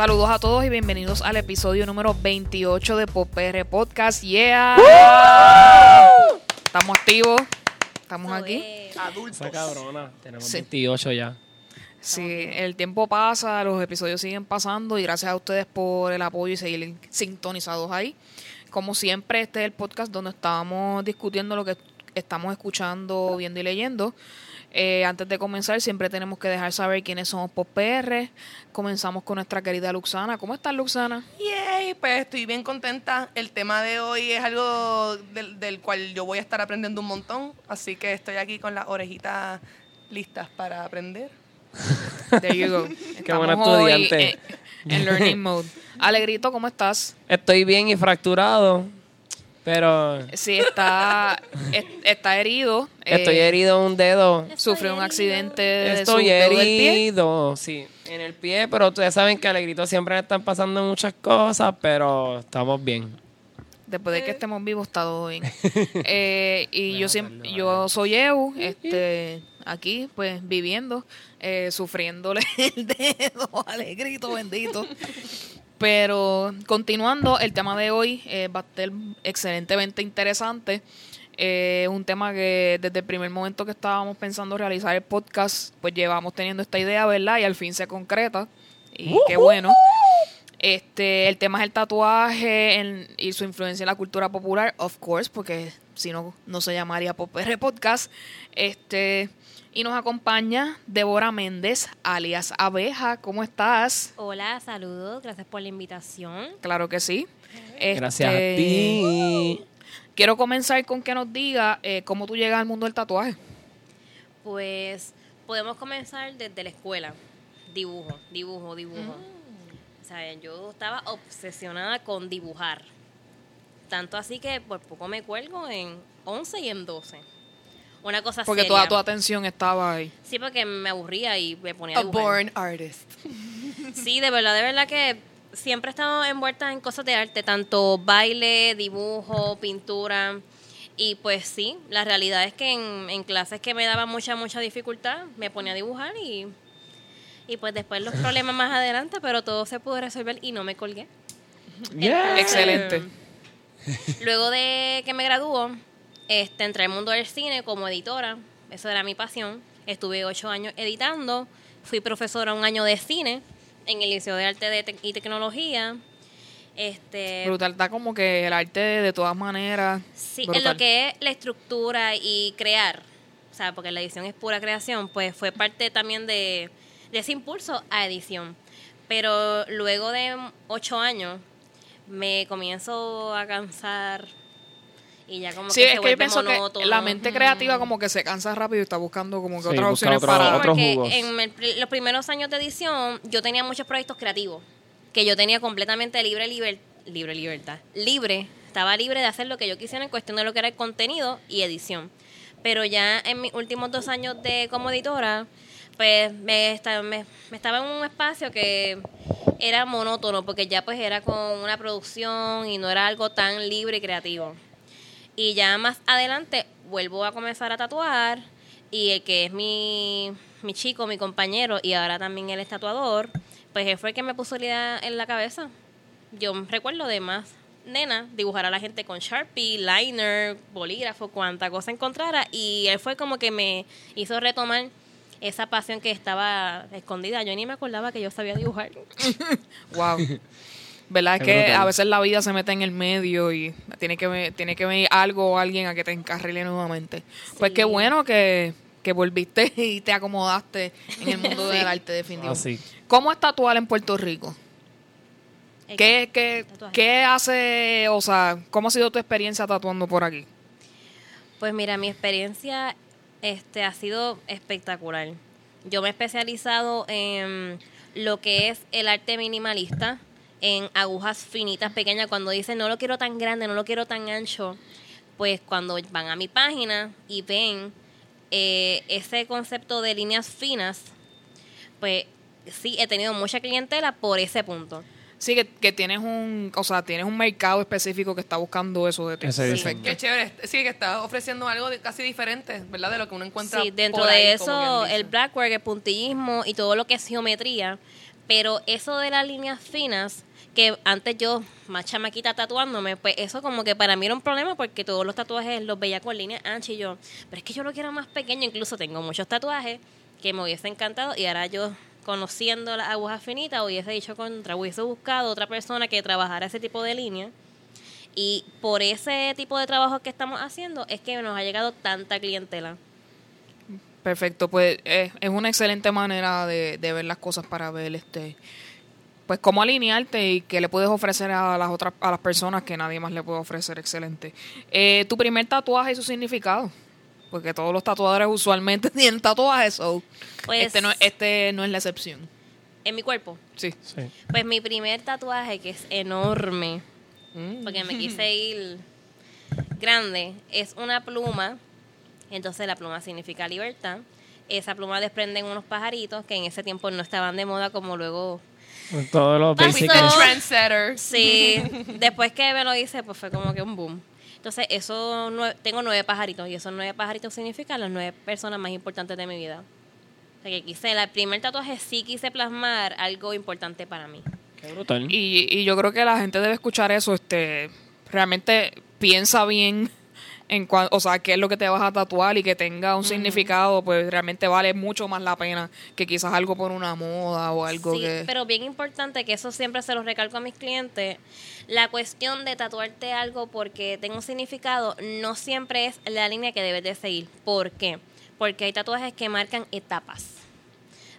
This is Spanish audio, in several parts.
Saludos a todos y bienvenidos al episodio número 28 de Popr Podcast. ¡Yeah! Estamos activos, estamos aquí. Adultos. Esa cabrona. Tenemos Sí. 28 ya. Sí, el tiempo pasa, los episodios siguen pasando y gracias a ustedes por el apoyo y seguir sintonizados ahí. Como siempre, este es el podcast donde estamos discutiendo lo que estamos escuchando, viendo y leyendo. Eh, antes de comenzar, siempre tenemos que dejar saber quiénes somos por PR. Comenzamos con nuestra querida Luxana. ¿Cómo estás, Luxana? Yay, pues estoy bien contenta. El tema de hoy es algo del, del cual yo voy a estar aprendiendo un montón, así que estoy aquí con las orejitas listas para aprender. There you go. Qué buena estudiante. en learning mode. Alegrito, ¿cómo estás? Estoy bien y fracturado, pero Sí, está, es- está herido. eh, estoy herido en un dedo. Sufrió un accidente de su Estoy dedo del pie. herido, sí, en el pie, pero ustedes saben que a Alegrito siempre le están pasando muchas cosas, pero estamos bien. Después de que estemos vivos está todo bien. Eh, y yo siempre, yo soy Eu, este, aquí, pues, viviendo, eh, sufriéndole el dedo, alegrito, bendito. Pero continuando, el tema de hoy eh, va a ser excelentemente interesante. Eh, un tema que desde el primer momento que estábamos pensando realizar el podcast, pues llevamos teniendo esta idea, ¿verdad? Y al fin se concreta. Y qué bueno. Este, el tema es el tatuaje en- y su influencia en la cultura popular, of course, porque si no, no se llamaría Popr Podcast. Este, y nos acompaña Débora Méndez, alias Abeja. ¿Cómo estás? Hola, saludos, gracias por la invitación. Claro que sí. Gracias a Este, ti. Quiero comenzar con que nos diga eh, cómo tú llegas al mundo del tatuaje. Pues podemos comenzar desde la escuela. Dibujo, dibujo, dibujo. O sea, yo estaba obsesionada con dibujar. Tanto así que por poco me cuelgo en 11 y en 12. Una cosa Porque seria. toda tu atención estaba ahí. Sí, porque me aburría y me ponía a A dibujar. born artist. Sí, de verdad, de verdad que siempre he estado envuelta en cosas de arte, tanto baile, dibujo, pintura. Y pues sí, la realidad es que en, en clases que me daban mucha, mucha dificultad, me ponía a dibujar y, y pues después los problemas más adelante, pero todo se pudo resolver y no me colgué. Yeah. Excelente. Luego de que me graduó, este, entré al mundo del cine como editora. Eso era mi pasión. Estuve ocho años editando. Fui profesora un año de cine en el Liceo de Arte de y Tecnología. Este, Brutal, está como que el arte de todas maneras. sí, en lo que es la estructura y crear, o sea, porque la edición es pura creación, pues fue parte también de, de ese impulso a edición. Pero luego de ocho años me comienzo a cansar y ya como Sí, que es se que yo vuelve pienso monótono. que la mente creativa como que se cansa rápido y está buscando como que Sí, otras busca opciones otro- para... otro- porque jugos. en el los primeros años de edición yo tenía muchos proyectos creativos que yo tenía completamente libre liber- libre libertad libre estaba libre de hacer lo que yo quisiera en cuestión de lo que era el contenido y edición pero ya en mis últimos dos años de como editora pues me, esta- me, me estaba en un espacio que era monótono porque ya pues era con una producción y no era algo tan libre y creativo y ya más adelante vuelvo a comenzar a tatuar y el que es mi, mi chico, mi compañero y ahora también él es tatuador, pues él fue el que me puso la idea en la cabeza. Yo recuerdo de más nena dibujar a la gente con Sharpie, liner, bolígrafo, cuanta cosa encontrara y él fue como que me hizo retomar esa pasión que estaba escondida. Yo ni me acordaba que yo sabía dibujar. Wow. ¿Verdad? Es que brutal. a veces la vida se mete en el medio y tiene que, tiene que venir algo o alguien a que te encarrile nuevamente. Pues qué bueno que, que volviste y te acomodaste en el mundo del arte definitivo. Así. ¿Cómo es tatuar en Puerto Rico? ¿Qué, qué. ¿Qué hace, o sea, cómo ha sido tu experiencia tatuando por aquí? Pues mira, mi experiencia este, ha sido espectacular. Yo me he especializado en lo que es el arte minimalista, en agujas finitas, pequeñas. Cuando dicen no lo quiero tan grande, no lo quiero tan ancho, pues cuando van a mi página y ven eh, ese concepto de líneas finas, pues sí, he tenido mucha clientela por ese punto. Sí, que, que tienes un, o sea, tienes un mercado específico que está buscando eso de ti. Ese Sí. Perfecto. Qué chévere. Sí, que está ofreciendo algo de- casi diferente, ¿verdad? De lo que uno encuentra Sí, dentro por ahí, de eso, el blackwork, el puntillismo y todo lo que es geometría, Pero eso de las líneas finas, que antes yo, más chamaquita tatuándome, pues eso como que para mí era un problema porque todos los tatuajes los veía con líneas anchas y yo, pero es que yo lo quiero más pequeño, incluso tengo muchos tatuajes que me hubiese encantado y ahora yo conociendo las agujas finitas hubiese dicho contra, hubiese buscado otra persona que trabajara ese tipo de línea. Y por ese tipo de trabajo que estamos haciendo es que nos ha llegado tanta clientela. Perfecto, pues eh, es una excelente manera de, de ver las cosas para ver este pues cómo alinearte y qué le puedes ofrecer a las otras a las personas que nadie más le puede ofrecer excelente. Eh, tu primer tatuaje y su significado, porque todos los tatuadores usualmente tienen tatuajes, so Pues- este no este no es la excepción. En mi cuerpo. Sí. Sí. Pues mi primer tatuaje, que es enorme, Mm. porque me quise ir grande, es una pluma. Entonces la pluma significa libertad. Esa pluma desprenden unos pajaritos que en ese tiempo no estaban de moda como luego... Todos los. The trendsetter. Sí, después que me lo hice, pues fue como que un boom. Entonces, eso nue- tengo nueve pajaritos y esos nueve pajaritos significan las nueve personas más importantes de mi vida. O sea que quise, el primer tatuaje sí quise plasmar algo importante para mí. Qué brutal. Y, y yo creo que la gente debe escuchar eso, este, realmente piensa bien en cuan- o sea, qué es lo que te vas a tatuar y que tenga un significado, pues realmente vale mucho más la pena que quizás algo por una moda o algo Sí, que... pero bien importante que eso siempre se lo recalco a mis clientes. La cuestión de tatuarte algo porque tenga un significado no siempre es la línea que debes de seguir. ¿Por qué? Porque hay tatuajes que marcan etapas.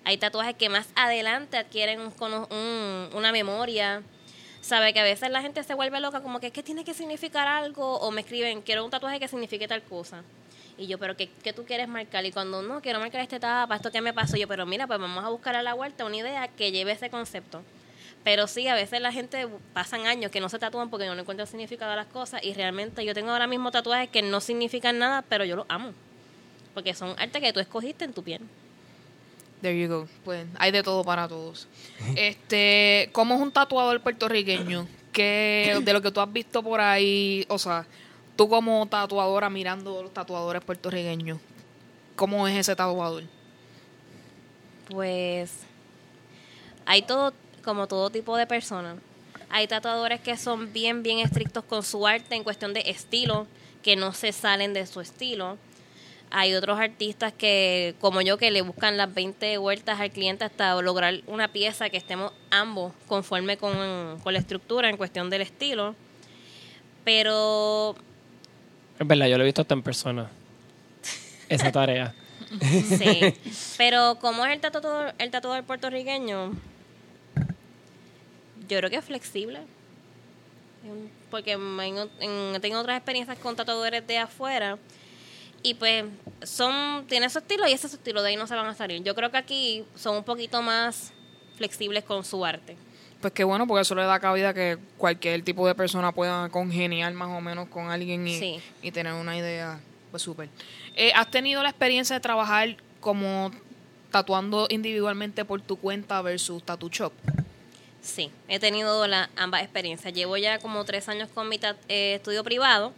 Hay tatuajes que más adelante adquieren un- una memoria. Sabe que a veces la gente se vuelve loca como que es que tiene que significar algo o me escriben, quiero un tatuaje que signifique tal cosa. Y yo, pero ¿qué, qué tú quieres marcar? Y cuando no, quiero marcar esta etapa, esto que me pasó, yo, pero mira, pues vamos a buscar a la vuelta una idea que lleve ese concepto. Pero sí, a veces la gente pasan años que no se tatúan porque no encuentran significado a las cosas y realmente yo tengo ahora mismo tatuajes que no significan nada, pero yo los amo. Porque son arte que tú escogiste en tu piel. There you go. Pues hay de todo para todos. Este, ¿cómo es un tatuador puertorriqueño? ¿Qué, de lo que tú has visto por ahí, o sea, tú como tatuadora mirando los tatuadores puertorriqueños, ¿cómo es ese tatuador? Pues hay todo, como todo tipo de personas. Hay tatuadores que son bien, bien estrictos con su arte en cuestión de estilo, que no se salen de su estilo. Hay otros artistas que, como yo, que le buscan las 20 vueltas al cliente hasta lograr una pieza que estemos ambos conforme con, con la estructura en cuestión del estilo. Pero Es verdad, yo lo he visto hasta en persona. Esa tarea. Sí, pero como es el tatuador, el tatuador puertorriqueño, yo creo que es flexible. Porque en- en- tenido otras experiencias con tatuadores de afuera y pues son tiene su estilo y ese es su estilo, de ahí no se van a salir. Yo creo que aquí son un poquito más flexibles con su arte. Pues qué bueno, porque eso le da cabida que cualquier tipo de persona pueda congeniar más o menos con alguien y, Sí. y tener una idea, pues súper. Eh, ¿Has tenido la experiencia de trabajar como tatuando individualmente por tu cuenta versus tattoo shop? Sí, he tenido la, ambas experiencias. Llevo ya como tres años con mi eh, estudio privado.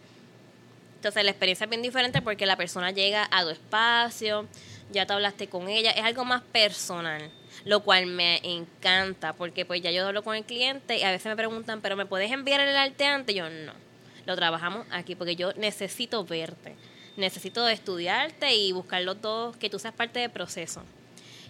Entonces la experiencia es bien diferente porque la persona llega a tu espacio, ya te hablaste con ella, es algo más personal, lo cual me encanta porque pues ya yo hablo con el cliente y a veces me preguntan, pero ¿me puedes enviar el arte antes? Yo no, lo trabajamos aquí porque yo necesito verte, necesito estudiarte y buscar los dos, que tú seas parte del proceso.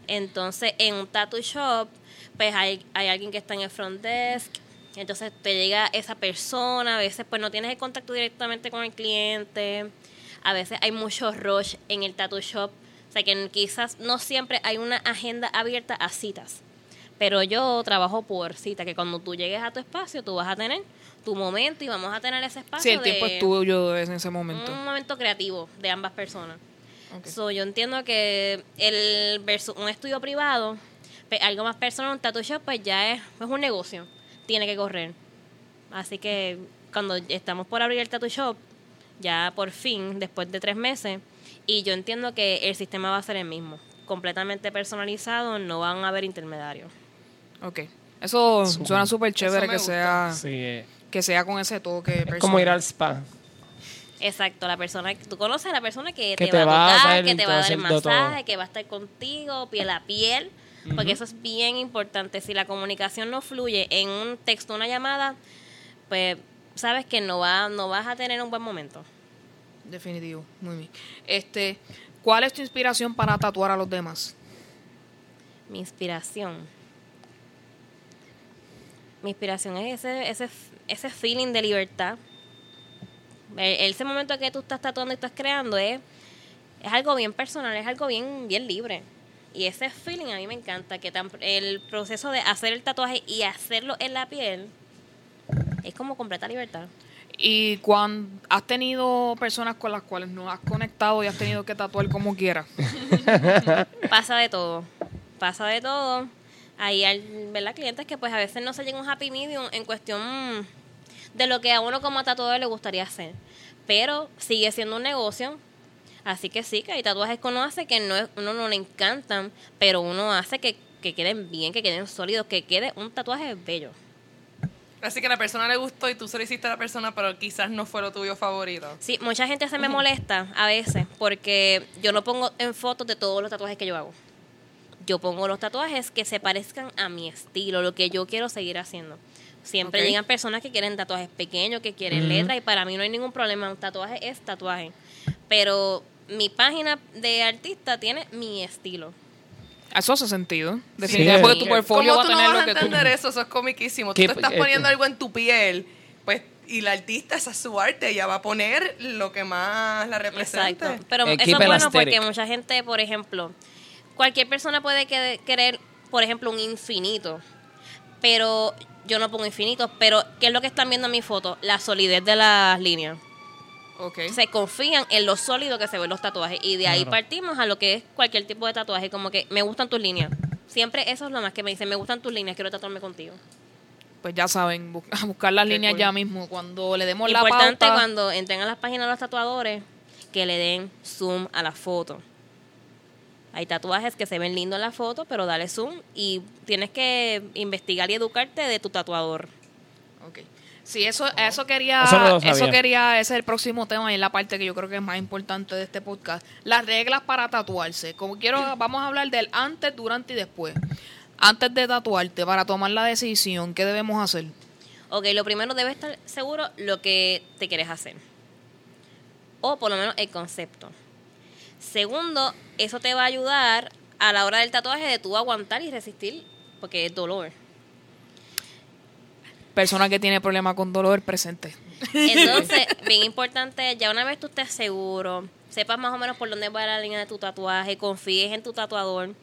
Entonces, en un tattoo shop, pues hay, hay alguien que está en el front desk, entonces te llega esa persona, a veces pues no tienes el contacto directamente con el cliente, a veces hay mucho rush en el tattoo shop, o sea que quizás no siempre hay una agenda abierta a citas, pero yo trabajo por cita, que cuando tú llegues a tu espacio, tú vas a tener tu momento y vamos a tener ese espacio Sí, el tiempo de- es tuyo en ese momento. un momento creativo de ambas personas. Ok. So, yo entiendo que el versus un estudio privado, algo más personal, un tattoo shop, pues ya es, es un negocio. Tiene que correr. Así que cuando estamos por abrir el tattoo shop, ya por fin, después de tres meses, y yo entiendo que el sistema va a ser el mismo. Completamente personalizado, no van a haber intermediarios. Ok. Eso suena súper chévere que gusta. sea, Sí, eh, que sea con ese toque es personal. como ir al spa. Exacto, la persona, tú conoces a la persona que, Que te, te va va a tocar, que te va a dar el todo. masaje, que va a estar contigo, piel a piel. Porque eso es bien importante. Si la comunicación no fluye en un texto, una llamada, pues sabes que no, va, no vas a tener un buen momento. Definitivo, muy bien. Este, ¿cuál es tu inspiración para tatuar a los demás? Mi inspiración. Mi inspiración es ese, ese, ese feeling de libertad. E- Ese momento que tú estás tatuando y estás creando es, es algo bien personal, es algo bien, bien libre. Y ese feeling a mí me encanta, que tan- el proceso de hacer el tatuaje y hacerlo en la piel es como completa libertad. Y cuando has tenido personas con las cuales no has conectado y has tenido que tatuar como quieras. pasa de todo. Pasa de todo. Hay al- ¿verdad? clientes que pues a veces no se llega a un happy medium en cuestión de lo que a uno como tatuador le gustaría hacer. Pero sigue siendo un negocio. Así que sí, que hay tatuajes que uno hace que no es- uno no le encantan, pero uno hace que, que queden bien, que queden sólidos, que quede un tatuaje bello. Así que a la persona le gustó y tú se lo hiciste a la persona, pero quizás no fue lo tuyo favorito. Sí, mucha gente se me molesta a veces porque yo no pongo en fotos de todos los tatuajes que yo hago. Yo pongo los tatuajes que se parezcan a mi estilo, lo que yo quiero seguir haciendo. Siempre Ok. llegan personas que quieren tatuajes pequeños, que quieren letras, y para mí no hay ningún problema. Un tatuaje es tatuaje. Pero mi página de artista tiene mi estilo. Eso hace sentido. Definitivamente, porque tu Sí. portfolio ¿Cómo va a tú no vas lo a que tú... entender eso? Eso es comiquísimo. Tú ¿Qué- te estás eh, poniendo eh. algo en tu piel, pues, y la artista, esa es su arte, ella va a poner lo que más la represente. Exacto. Pero Eh, eso es bueno porque mucha gente, por ejemplo, cualquier persona puede que- querer, por ejemplo, un infinito. Pero yo no pongo infinito. Pero, ¿qué es lo que están viendo en mi foto? La solidez de las líneas. Se confían en lo sólido que se ven los tatuajes. Y de ahí Claro. partimos a lo que es cualquier tipo de tatuaje. Como que me gustan tus líneas. Siempre eso es lo más que me dicen. Me gustan tus líneas, quiero tatuarme contigo. Pues ya saben, a buscar las Qué líneas cool. ya mismo. Cuando le demos la Importante cuando entren a las páginas de los tatuadores que le den zoom a la foto. Hay tatuajes que se ven lindos en la foto, pero dale zoom y tienes que investigar y educarte de tu tatuador. Sí, eso, eso quería, Eso no quería, ese es el próximo tema y es la parte que yo creo que es más importante de este podcast. Las reglas para tatuarse. Como quiero, vamos a hablar del antes, durante y después. Antes de tatuarte, para tomar la decisión, ¿qué debemos hacer? Ok, lo primero debes estar seguro lo que te quieres hacer. O por lo menos el concepto. Segundo, eso te va a ayudar a la hora del tatuaje de tú aguantar y resistir, porque es dolor. Persona que tiene problema con dolor, presente. Entonces, bien importante, ya una vez tú estés seguro, sepas más o menos por dónde va la línea de tu tatuaje, confíes en tu tatuador.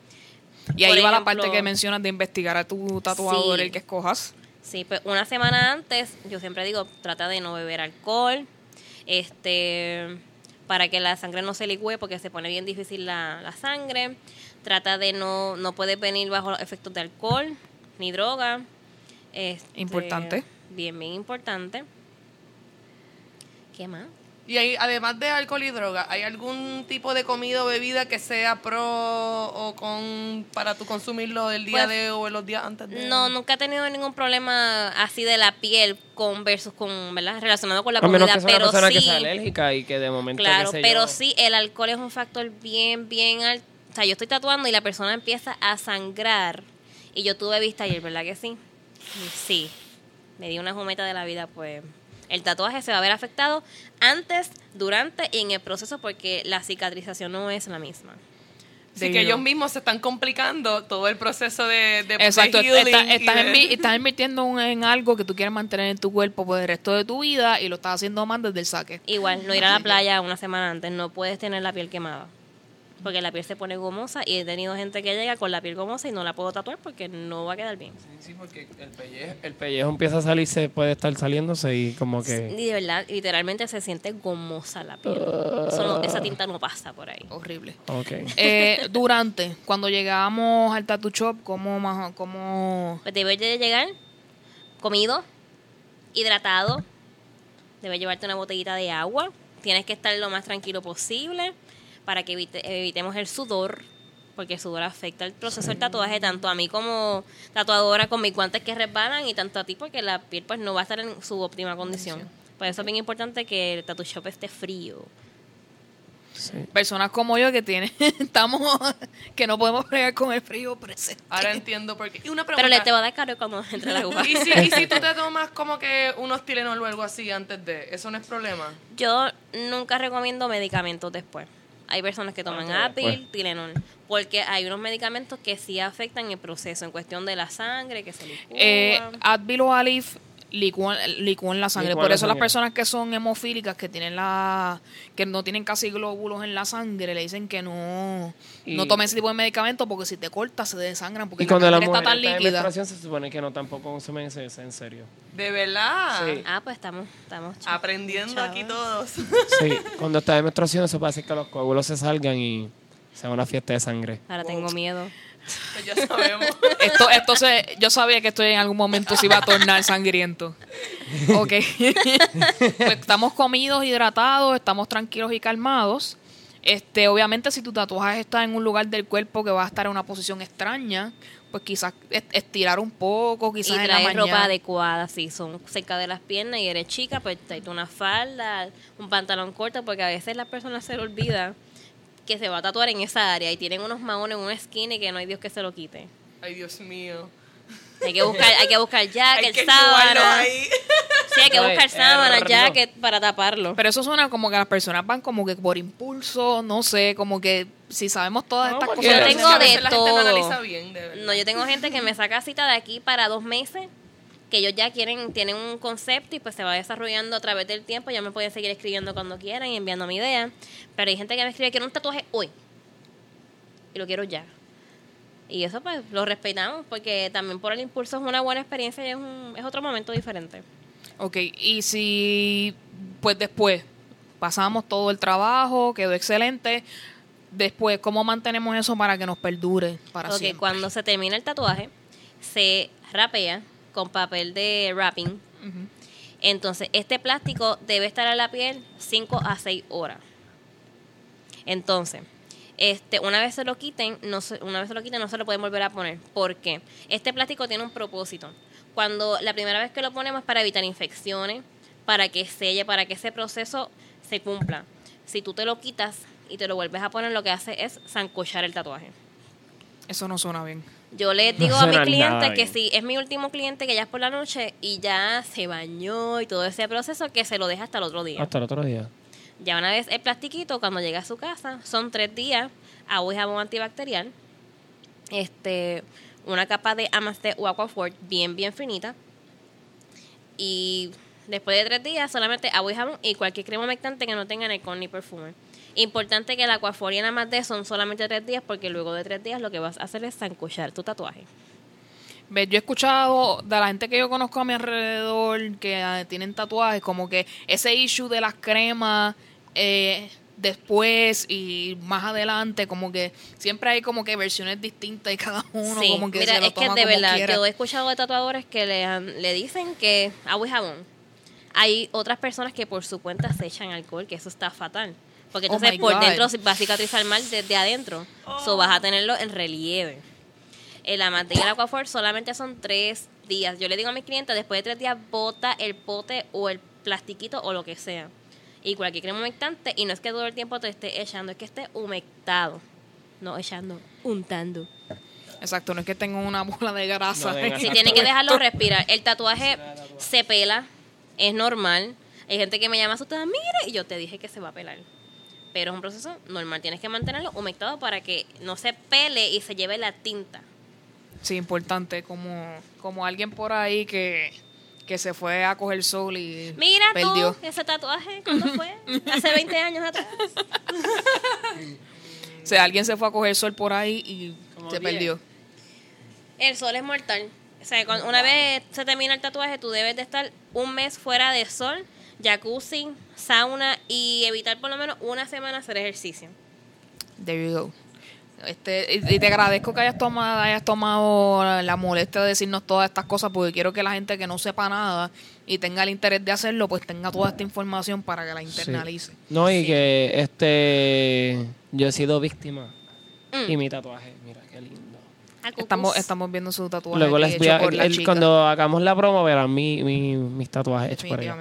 Y ahí Por va la parte que mencionas de investigar a tu tatuador, Sí. el que escojas. Sí, pues una semana antes, yo siempre digo, trata de no beber alcohol, este, para que la sangre no se licúe porque se pone bien difícil la, la sangre. Trata de no, no puedes venir bajo los efectos de alcohol ni droga. Este, Importante. Bien, bien importante. ¿Qué más? Y hay, además de alcohol y droga, ¿hay algún tipo de comida o bebida que sea pro o con para tú consumirlo el día Pues, de o los días antes de? No, nunca he tenido ningún problema así de la piel con versus con, ¿verdad? Relacionado con la A menos comida, que sea una pero persona sí. que sea alérgica y que de momento. Claro, pero yo, sí, el alcohol es un factor bien, bien alto. O sea, yo estoy tatuando y la persona empieza a sangrar. Y yo tuve vista ayer, ¿verdad que sí? Sí. Me di una jumeta de la vida, pues. El tatuaje se va a ver afectado antes, durante y en el proceso porque la cicatrización no es la misma. Así que ellos mismos se están complicando todo el proceso de, de, Exacto, estás de- invi- estás invirtiendo un- en algo que tú quieres mantener en tu cuerpo por el resto de tu vida y lo estás haciendo más desde el saque. Igual, no ir a la playa una semana antes, no puedes tener la piel quemada. Porque la piel se pone gomosa y he tenido gente que llega con la piel gomosa y no la puedo tatuar porque no va a quedar bien. Sí, porque el pellejo, el pellejo empieza a salirse, puede estar saliéndose y como que. Y de verdad, literalmente se siente gomosa la piel. Eso no- esa tinta no pasa por ahí. Horrible. Ok. Eh, durante, cuando llegamos al tattoo shop, ¿cómo, más, cómo Pues debes de llegar comido, hidratado, debes llevarte una botellita de agua, tienes que estar lo más tranquilo posible para que evite- evitemos el sudor, porque el sudor afecta el proceso del tatuaje, tanto a mí como tatuadora con mis guantes que resbalan y tanto a ti porque la piel pues no va a estar en su óptima condición. Por eso es bien importante que el tattoo shop esté frío. Sí. Personas como yo que tienen, estamos, que no podemos fregar con el frío presente. Ahora entiendo por qué. Y una Pero le te va a dar caro cuando entre la uva. ¿Y si, y si tú te tomas como que unos Tylenol o algo así antes de, ¿eso no es problema? Yo nunca recomiendo medicamentos después. Hay personas que toman Ah, Advil, después. Tylenol, porque hay unos medicamentos que sí afectan el proceso en cuestión de la sangre, que se licúan. Eh, Advil o Alif licúan, licúan la sangre. Licúan Por la eso las personas que son hemofílicas, que tienen la que no tienen casi glóbulos en la sangre, le dicen que no, Y- no tomen ese tipo de medicamentos porque si te cortas se desangran porque Y cuando la la sangre mujer está tan está en líquida. menstruación se supone que no tampoco consumen ese, ese en serio. ¿De verdad? Sí. Ah, pues estamos, estamos Aprendiendo chavos. aquí todos. Sí, cuando está en menstruación eso puede hacer que los coágulos se salgan y sea una fiesta de sangre. Ahora tengo miedo. Pues ya sabemos. Esto, esto se, yo sabía que esto en algún momento se iba a tornar sangriento. Ok. pues estamos comidos, hidratados, estamos tranquilos y calmados. Este, obviamente, si tu tatuaje está en un lugar del cuerpo que va a estar en una posición extraña, pues quizás est- estirar un poco, Y quizás en la traes mañana. ropa adecuada, si son cerca de las piernas y eres chica, pues traes una falda, un pantalón corto, porque a veces las personas se le olvida que se va a tatuar en esa área y tienen unos maones, un skinny que no hay Dios que se lo quite. Ay, Dios mío. Hay que buscar, hay que buscar que enchubarlo sábana. Sí, hay que buscar sábana, jacket para taparlo. Pero eso suena como que las personas van como que por impulso, no sé, como que si sabemos todas No, estas cosas. Yo tengo de bien, de. No, yo tengo gente que me saca cita de aquí para dos meses, que ellos ya quieren, tienen un concepto y pues se va desarrollando a través del tiempo. Ya me pueden seguir escribiendo cuando quieran y enviando mi idea. Pero hay gente que me escribe, quiero un tatuaje hoy. Y lo quiero ya. Y eso pues lo respetamos porque también por el impulso es una buena experiencia y es, un, es otro momento diferente. Ok, y si pues después pasamos todo el trabajo, quedó excelente, después, ¿cómo mantenemos eso para que nos perdure para Porque siempre? cuando se termina el tatuaje, se rapea con papel de wrapping. Entonces, este plástico debe estar en la piel 5 a 6 horas. Entonces, este, una vez se lo quiten, no se, una vez se lo quiten, no se lo pueden volver a poner. ¿Por qué? Este plástico tiene un propósito. Cuando la primera vez que lo ponemos es para evitar infecciones, para que selle, para que ese proceso se cumpla. Si tú te lo quitas y te lo vuelves a poner, lo que hace es zancochar el tatuaje. Eso no suena bien. Yo les No digo a mi suena cliente nada que si es mi último cliente que ya es por la noche y ya se bañó y todo ese proceso, que se lo deja hasta el otro día. Hasta el otro día. Ya una vez el plastiquito, cuando llega a su casa, son tres días, agua y jabón antibacterial, este, una capa de Amaste o Aquaphor bien, bien finita. Y después de tres días, solamente agua y jabón y cualquier crema humectante que no tenga alcohol ni perfume. Importante que el Aquaphor y el Amaste son solamente tres días, porque luego de tres días lo que vas a hacer es zancochar tu tatuaje. Ve, Yo he escuchado de la gente que yo conozco a mi alrededor que ah, tienen tatuajes, como que ese issue de las cremas eh, después y más adelante, como que siempre hay como que versiones distintas y cada uno Sí, como que mira, se lo es que de verdad, quiera. yo he escuchado de tatuadores que le, le dicen que agua y jabón. Hay otras personas que por su cuenta se echan alcohol, que eso está fatal. Porque Oh entonces por God. dentro va a cicatrizar mal desde adentro. So vas a tenerlo en relieve. El amante y el aquafor solamente son tres días. Yo le digo a mis clientes, después de tres días, bota el pote o el plastiquito o lo que sea. Y cualquier crema humectante. Y no es que todo el tiempo te esté echando, es que esté humectado. No echando, untando. Exacto, no es que tenga una bola de grasa. No Si Exacto. tienen que dejarlo respirar. El tatuaje se pela, es normal. Hay gente que me llama asustada, mire, y yo te dije que se va a pelar. Pero es un proceso normal, tienes que mantenerlo humectado para que no se pele y se lleve la tinta. Sí, importante, como, como alguien por ahí que, que se fue a coger sol y Mira perdió. tú, ese tatuaje, ¿cuándo fue? Hace 20 años atrás. O sea, alguien se fue a coger sol por ahí y Como se perdió. El sol es mortal. O sea, cuando- una vez se termina el tatuaje, tú debes de estar un mes fuera de sol, jacuzzi, sauna y evitar por lo menos una semana hacer ejercicio. There you go. Este, y te agradezco que hayas tomado, hayas tomado la, la molestia de decirnos todas estas cosas porque quiero que la gente que no sepa nada y tenga el interés de hacerlo, pues tenga toda esta información para que la internalice. No, y que este yo he sido víctima. Mm. Y mi tatuaje, mira qué lindo. Acucus. Estamos, estamos viendo su tatuaje Luego les voy a, el- cuando hagamos la promo verán mi, mi- mis tatuajes hechos por ella.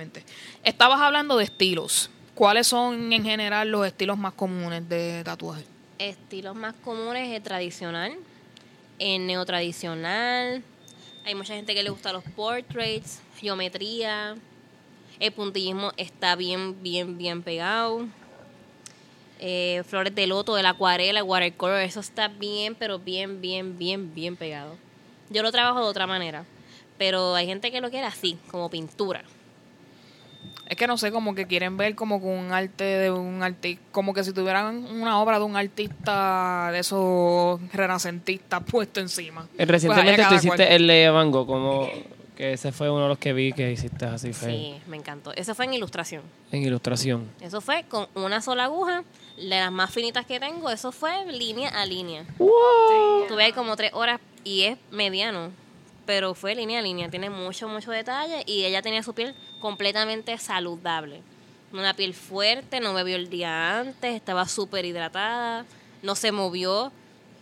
Estabas hablando de estilos. ¿cuáles son en general los estilos más comunes de tatuaje? Estilos más comunes es tradicional, el neotradicional. Hay mucha gente que le gusta los portraits, geometría. El puntillismo está bien, bien, bien pegado. Eh, flores de loto, el acuarela, el watercolor, eso está bien, pero bien, bien, bien, bien pegado. Yo lo trabajo de otra manera, pero hay gente que lo quiere así, como pintura. Es que no sé, como que quieren ver como con un arte de un artista, como que si tuvieran una obra de un artista de esos renacentistas puesto encima. Eh, Pues Recientemente tú cada hiciste cual. el de Van Gogh, como que ese fue uno de los que vi que hiciste así fue Sí, me encantó. Eso fue en ilustración. en ilustración. Eso fue con una sola aguja, de las más finitas que tengo, eso fue línea a línea. Tuve ahí como tres horas y es mediano, pero fue línea a línea, tiene mucho, mucho detalle y ella tenía su piel completamente saludable. Una piel fuerte, no bebió el día antes, estaba súper hidratada, no se movió,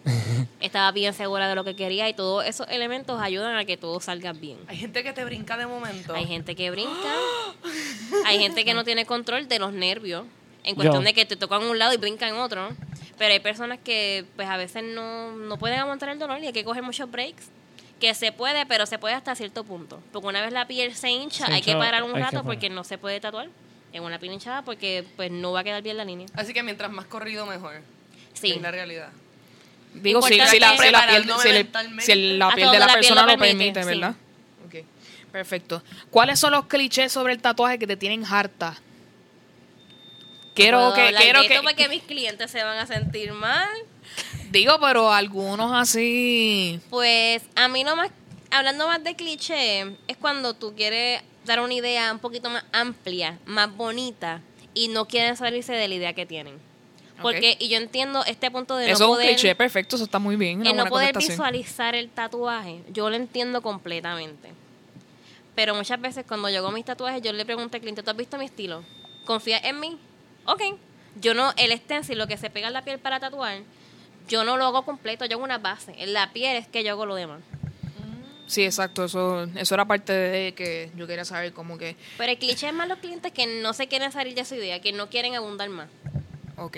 estaba bien segura de lo que quería y todos esos elementos ayudan a que todo salga bien. Hay gente que te brinca de momento. Hay gente que brinca, hay gente que no tiene control de los nervios, en cuestión Yo. de que te tocan un lado y brincan en otro, pero hay personas que pues a veces no, no pueden aguantar el dolor y hay que coger muchos breaks, que se puede, pero se puede hasta cierto punto, porque una vez la piel se hincha, Se hay que parar un rato porque no se puede tatuar en una piel hinchada porque pues no va a quedar bien la línea. Así que mientras más corrido, mejor. Sí. Es la realidad. Digo, si, la, es si la piel, si, el- mentalmente. si el- la piel de la la piel persona lo lo permite, permite, sí. ¿verdad? Ok, perfecto. ¿Cuáles son los clichés sobre el tatuaje que te tienen harta? Quiero que, quiero que, porque mis clientes se van a sentir mal. digo, pero algunos así, Pues a mí no más, hablando más de cliché, es cuando tú quieres dar una idea un poquito más amplia, más bonita, y no quieren salirse de la idea que tienen. Porque, y yo entiendo este punto de eso no es un poder, cliché perfecto, eso está muy bien, el no poder visualizar el tatuaje, yo lo entiendo completamente. Pero muchas veces cuando yo hago mis tatuajes, yo le pregunto al cliente, ¿tú has visto mi estilo? ¿Confías en mí? Ok. Yo no, el stencil, lo que se pega en la piel para tatuar, yo no lo hago completo, yo hago una base. En la piel es que yo hago lo demás. Sí, exacto, eso, eso era parte de que yo quería saber como que, Pero el cliché es más los clientes que no se quieren salir de su idea, que no quieren abundar más. ok.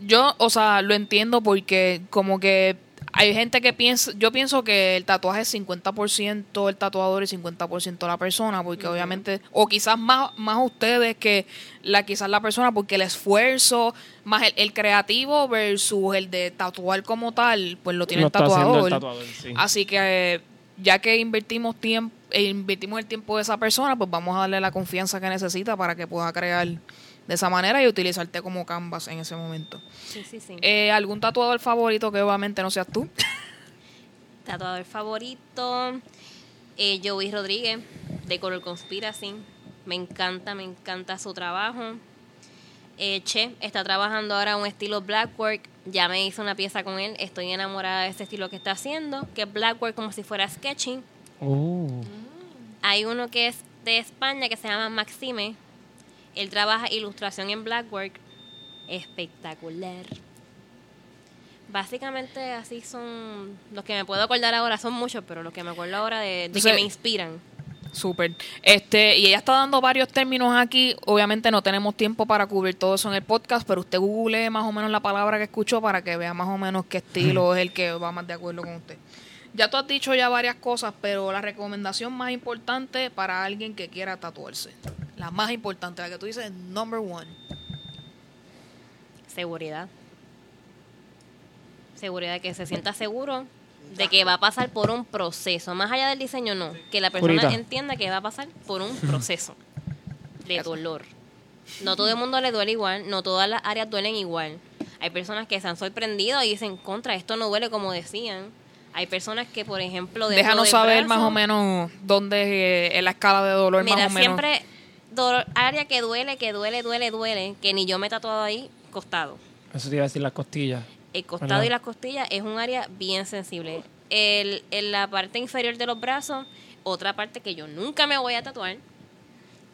Yo, o sea, lo entiendo porque como que hay gente que piensa, yo pienso que el tatuaje es 50% el tatuador y 50% la persona, porque obviamente, o quizás más, más ustedes que la quizás la persona, porque el esfuerzo, más el, el creativo versus el de tatuar como tal, pues lo tiene Lo el está haciendo tatuador. el tatuador, sí. Así que ya que invertimos tiempo, eh, invertimos el tiempo de esa persona, pues vamos a darle la confianza que necesita para que pueda crear de esa manera y utilizarte como canvas en ese momento. Sí, sí, sí. Eh, ¿Algún tatuador favorito que obviamente no seas tú? Tatuador favorito, eh, Joey Rodríguez, de Color Conspiracy. Me encanta, me encanta su trabajo. Eh, che está trabajando ahora un estilo blackwork. Ya me hice una pieza con él. Estoy enamorada de este estilo que está haciendo, que es blackwork como si fuera sketching. Uh, Hay uno que es de España que se llama Maxime. Él trabaja ilustración en Blackwork. Espectacular. Básicamente así son los que me puedo acordar ahora, son muchos, pero los que me acuerdo ahora de, de Entonces- que me inspiran. Súper. Este, y ella está dando varios términos aquí. Obviamente no tenemos tiempo para cubrir todo eso en el podcast, pero usted google más o menos la palabra que escuchó para que vea más o menos qué estilo es el que va más de acuerdo con usted. Ya tú has dicho ya varias cosas, pero la recomendación más importante para alguien que quiera tatuarse. La más importante, la que tú dices, number one. Seguridad. Seguridad de que se sienta seguro de que va a pasar por un proceso. Más allá del diseño, no. Que la persona Purita. entienda que va a pasar por un proceso de dolor. No todo el mundo le duele igual, no todas las áreas duelen igual. Hay personas que se han sorprendido y dicen, contra, esto no duele como decían. Hay personas que, por ejemplo, Déjanos del saber brazo- más o menos dónde eh, en la escala de dolor Mira, más o menos. siempre dolor, área que duele, que duele, duele, duele, que ni yo me he tatuado ahí, costado. eso te iba a decir las costillas. El costado ¿Verdad? y las costillas es un área bien sensible. El, en la parte inferior de los brazos, otra parte que yo nunca me voy a tatuar,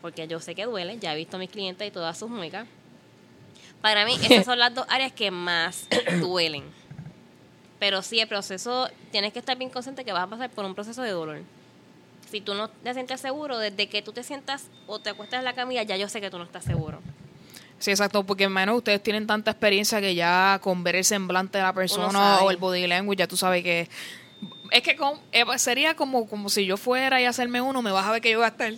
porque yo sé que duele, ya he visto a mis clientes y todas sus muecas. Para mí, esas son las dos áreas que más duelen. Pero sí, el proceso, tienes que estar bien consciente que vas a pasar por un proceso de dolor. Si tú no te sientes seguro, desde que tú te sientas o te acuestas en la camilla, ya yo sé que tú no estás seguro. Sí, exacto, porque menos ustedes tienen tanta experiencia que ya con ver el semblante de la persona o el body language, ya tú sabes que... Es que con- eh, sería como, como si yo fuera y hacerme uno, me vas a ver que yo voy a estar...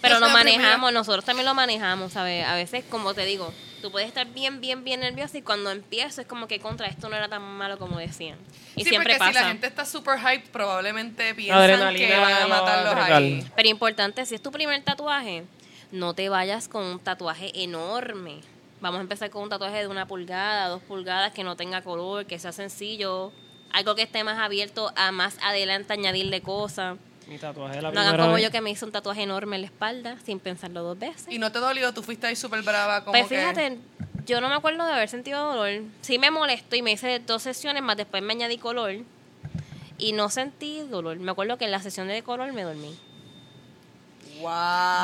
Pero lo primera. manejamos, nosotros también lo manejamos, ¿sabes? A veces, como te digo, tú puedes estar bien, bien, bien nervioso y cuando empiezo es como que contra esto no era tan malo como decían. Y sí, siempre porque si pasa. la gente está super hyped, probablemente piensan Adrenalina que van a matarlos cargar. ahí. Pero importante, si es tu primer tatuaje, no te vayas con un tatuaje enorme. Vamos a empezar con un tatuaje de una pulgada, dos pulgadas, que no tenga color, que sea sencillo. Algo que esté más abierto a más adelante añadirle cosas. Mi tatuaje de la No hagan como vez. yo que me hice un tatuaje enorme en la espalda sin pensarlo dos veces. Y no te dolió, tú fuiste ahí súper brava. Como Pues que- fíjate, yo no me acuerdo de haber sentido dolor. Sí me molestó y me hice dos sesiones, más después me añadí color. Y no sentí dolor. Me acuerdo que en la sesión de color me dormí. Wow.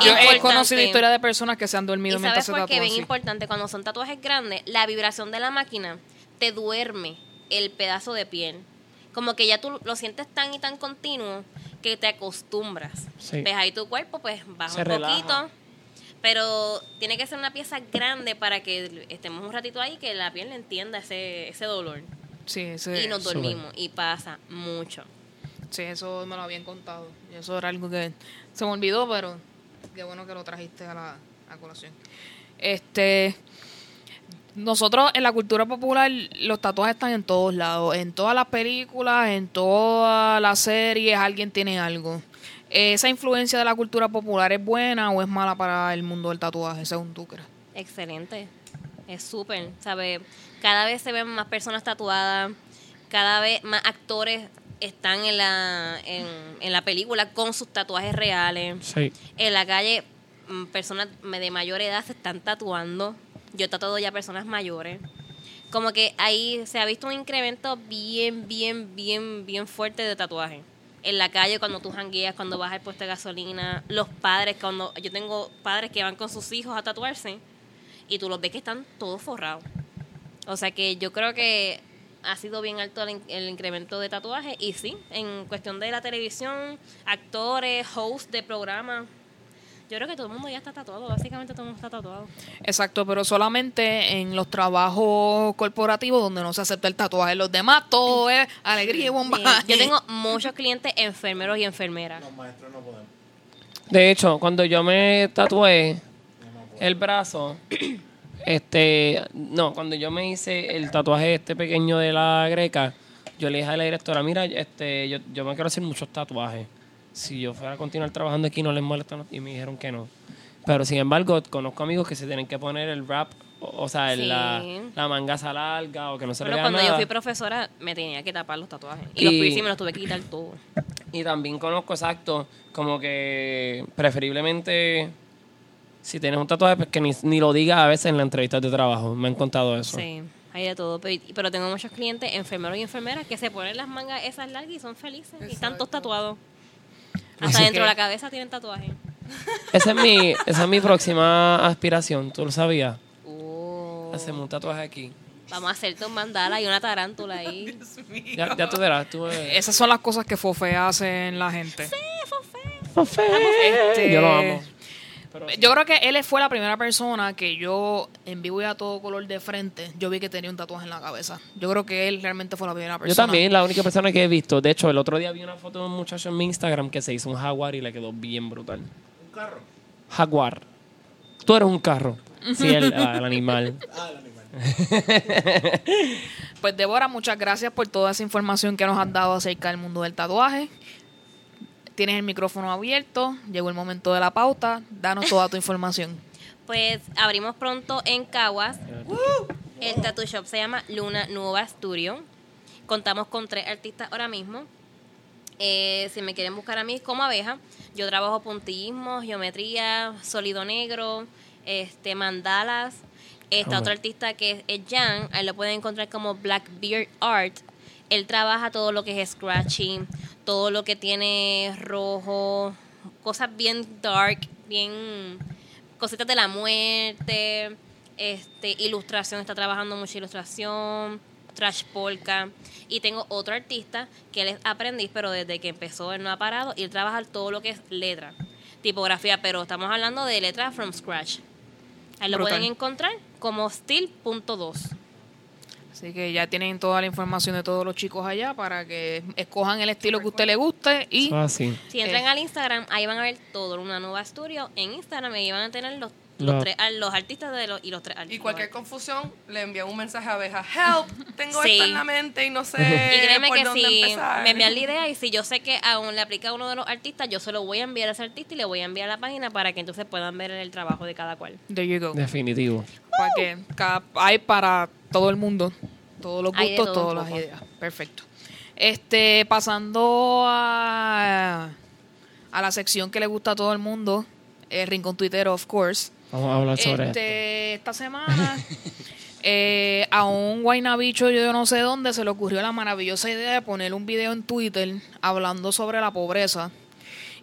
Yo he conocido historias de personas que se han dormido Y mientras sabes se por qué, tatúan. bien importante, cuando son tatuajes grandes, la vibración de la máquina te duerme el pedazo de piel. Como que ya tú lo sientes tan y tan continuo que te acostumbras. Sí. Ves ahí tu cuerpo, pues baja Se un relaja. poquito. Pero tiene que ser una pieza grande para que estemos un ratito ahí que la piel entienda ese, ese dolor. Sí, sí, y nos dormimos. Y pasa mucho. sí, eso me lo habían contado. Y eso era algo que se me olvidó, pero qué bueno que lo trajiste a la a colación. Este... Nosotros en la cultura popular los tatuajes están en todos lados, en todas las películas, en todas las series, alguien tiene algo. ¿Esa influencia de la cultura popular es buena o es mala para el mundo del tatuaje, según tú crees? Excelente. Es súper, ¿sabes? Cada vez se ven más personas tatuadas, cada vez más actores están en la, en, en la película con sus tatuajes reales. Sí. En la calle, mm, personas de mayor edad se están tatuando. Yo he tatuado ya personas mayores. Como que ahí se ha visto un incremento bien, bien, bien, bien fuerte de tatuaje. En la calle, cuando tú jangueas, cuando vas al puesto de gasolina, los padres, cuando yo tengo padres que van con sus hijos a tatuarse y tú los ves que están todos forrados. O sea que yo creo que ha sido bien alto el, el incremento de tatuajes y sí, en cuestión de la televisión, actores, hosts de programas, yo creo que todo el mundo ya está tatuado, básicamente todo el mundo está tatuado. Exacto, pero solamente en los trabajos corporativos donde no se acepta el tatuaje. Los demás todo es alegría y bomba. Yo tengo muchos clientes enfermeros y enfermeras. De hecho, cuando yo me tatué el brazo, este, no, cuando yo me hice el tatuaje este pequeño de la greca, yo le dije a la directora, mira, este, yo, yo me quiero hacer muchos tatuajes. Si yo fuera a continuar trabajando aquí, no les molesta. Y me dijeron que no. Pero sin embargo, conozco amigos que se tienen que poner el wrap, o, o sea, el- la, Sí. la manga larga o que no se le Pero vea cuando nada. yo fui profesora me tenía que tapar los tatuajes. Y, los Y- piercing me los tuve que quitar todo. Y también conozco, exacto, como que preferiblemente si tienes un tatuaje, pues que ni, ni lo digas a veces en la entrevista de trabajo. Me han contado eso. Sí, hay de todo. Pero, pero tengo muchos clientes, enfermeros y enfermeras, que se ponen las mangas esas largas y son felices. Y están todos tatuados. Hasta Así dentro que- de la cabeza tienen tatuajes. Esa es mi, esa es mi próxima aspiración. ¿Tú lo sabías? Oh. Hacerme un tatuaje aquí. Vamos a hacerte un mandala y una tarántula ahí. Ya, ya tú verás. Tú, eh, Esas son las cosas que Fofe hace en la gente. Fofé. Este, Yo lo amo. Pero Yo creo que él fue la primera persona que yo, en vivo y a todo color de frente, yo vi que tenía un tatuaje en la cabeza. Yo creo que él realmente fue la primera Yo persona. también, la única persona que he visto. De hecho, el otro día vi una foto de un muchacho en mi Instagram que se hizo un jaguar y le quedó bien brutal. ¿Un carro? Jaguar. Tú eres un carro. Sí, el, el animal. Pues Débora, muchas gracias por toda esa información que nos has dado acerca del mundo del tatuaje. Tienes el micrófono abierto, llegó el momento de la pauta, danos toda tu información. Pues abrimos pronto en Caguas. El tattoo shop se llama Luna Nueva Studio. Contamos con tres artistas ahora mismo. Eh, si me quieren buscar a mí como abeja, yo trabajo puntillismo, geometría, sólido negro, este mandalas. Esta Ah, otra artista que es Jan, ahí lo pueden encontrar como Blackbeard Art. Él trabaja todo lo que es scratching, todo lo que tiene rojo, cosas bien dark, bien cositas de la muerte, este, ilustración, está trabajando mucha ilustración, trash polka. Y tengo otro artista que él es aprendiz, pero desde que empezó él no ha parado y él trabaja todo lo que es letra, tipografía, pero estamos hablando de letra from scratch. Ahí lo Brutal. pueden encontrar como Steel.2. Así que ya tienen toda la información de todos los chicos allá para que escojan el estilo que a usted le guste y así. Si entran Eh. al Instagram, ahí van a ver todo, una nueva estudio en Instagram y ahí van a tener los, los, Lo- tres, los artistas de los, y los tres Y artistas. cualquier confusión, le envían un mensaje a Abeja. Help, tengo Sí. esto en la mente y no sé Y créeme por que dónde si empezar. me envían la idea y si yo sé que aún le aplica a uno de los artistas, yo se lo voy a enviar a ese artista y le voy a enviar a la página para que entonces puedan ver el trabajo de cada cual. there you go. Definitivo. Para que cada- hay para todo el mundo, todos los gustos, todo todas las ideas. Perfecto. Este, pasando a, a la sección que le gusta a todo el mundo, el Rincón Twitter, of course. Vamos a hablar sobre esto. Este, esta semana eh, a un guaynabicho yo no sé dónde se le ocurrió la maravillosa idea de poner un video en Twitter hablando sobre la pobreza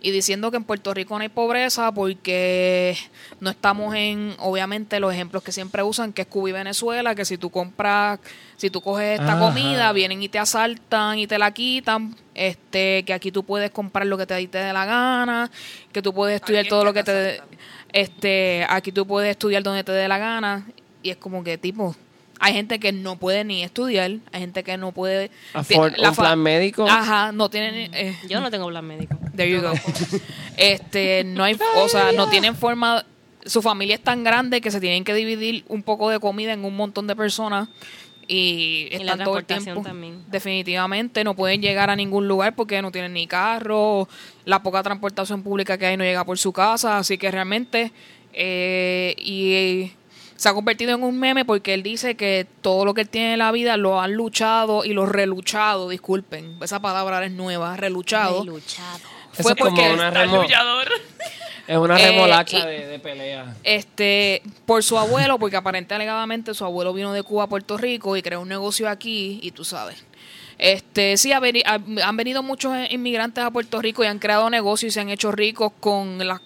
y diciendo que en Puerto Rico no hay pobreza porque no estamos en, obviamente, los ejemplos que siempre usan, que es Cuba y Venezuela, que si tú compras, si tú coges esta Ajá. comida, vienen y te asaltan y te la quitan, este, que aquí tú puedes comprar lo que te, te dé la gana, que tú puedes estudiar todo lo que te te, asaltan. este, aquí tú puedes estudiar donde te dé la gana y es como que tipo hay gente que no puede ni estudiar, hay gente que no puede Afford la un fa- plan médico. Ajá, no tienen eh, Yo no tengo plan médico. There you go. Este, no hay, o sea, no tienen forma, su familia es tan grande que se tienen que dividir un poco de comida en un montón de personas y Y la están todo el transportación tiempo. también. Definitivamente no pueden llegar a ningún lugar porque no tienen ni carro, la poca transportación pública que hay no llega por su casa, así que realmente eh, y se ha convertido en un meme porque él dice que todo lo que él tiene en la vida lo han luchado y lo reluchado, disculpen, esa palabra ahora es nueva, reluchado. He luchado. Eso fue es como porque una, remo- luchador. es una Eh, remolacha y- de, de pelea. este por su abuelo, porque aparentemente alegadamente su abuelo vino de Cuba a Puerto Rico y creó un negocio aquí y tú sabes. Este, sí, ha veni- ha- han venido muchos inmigrantes a Puerto Rico y han creado negocios y se han hecho ricos con las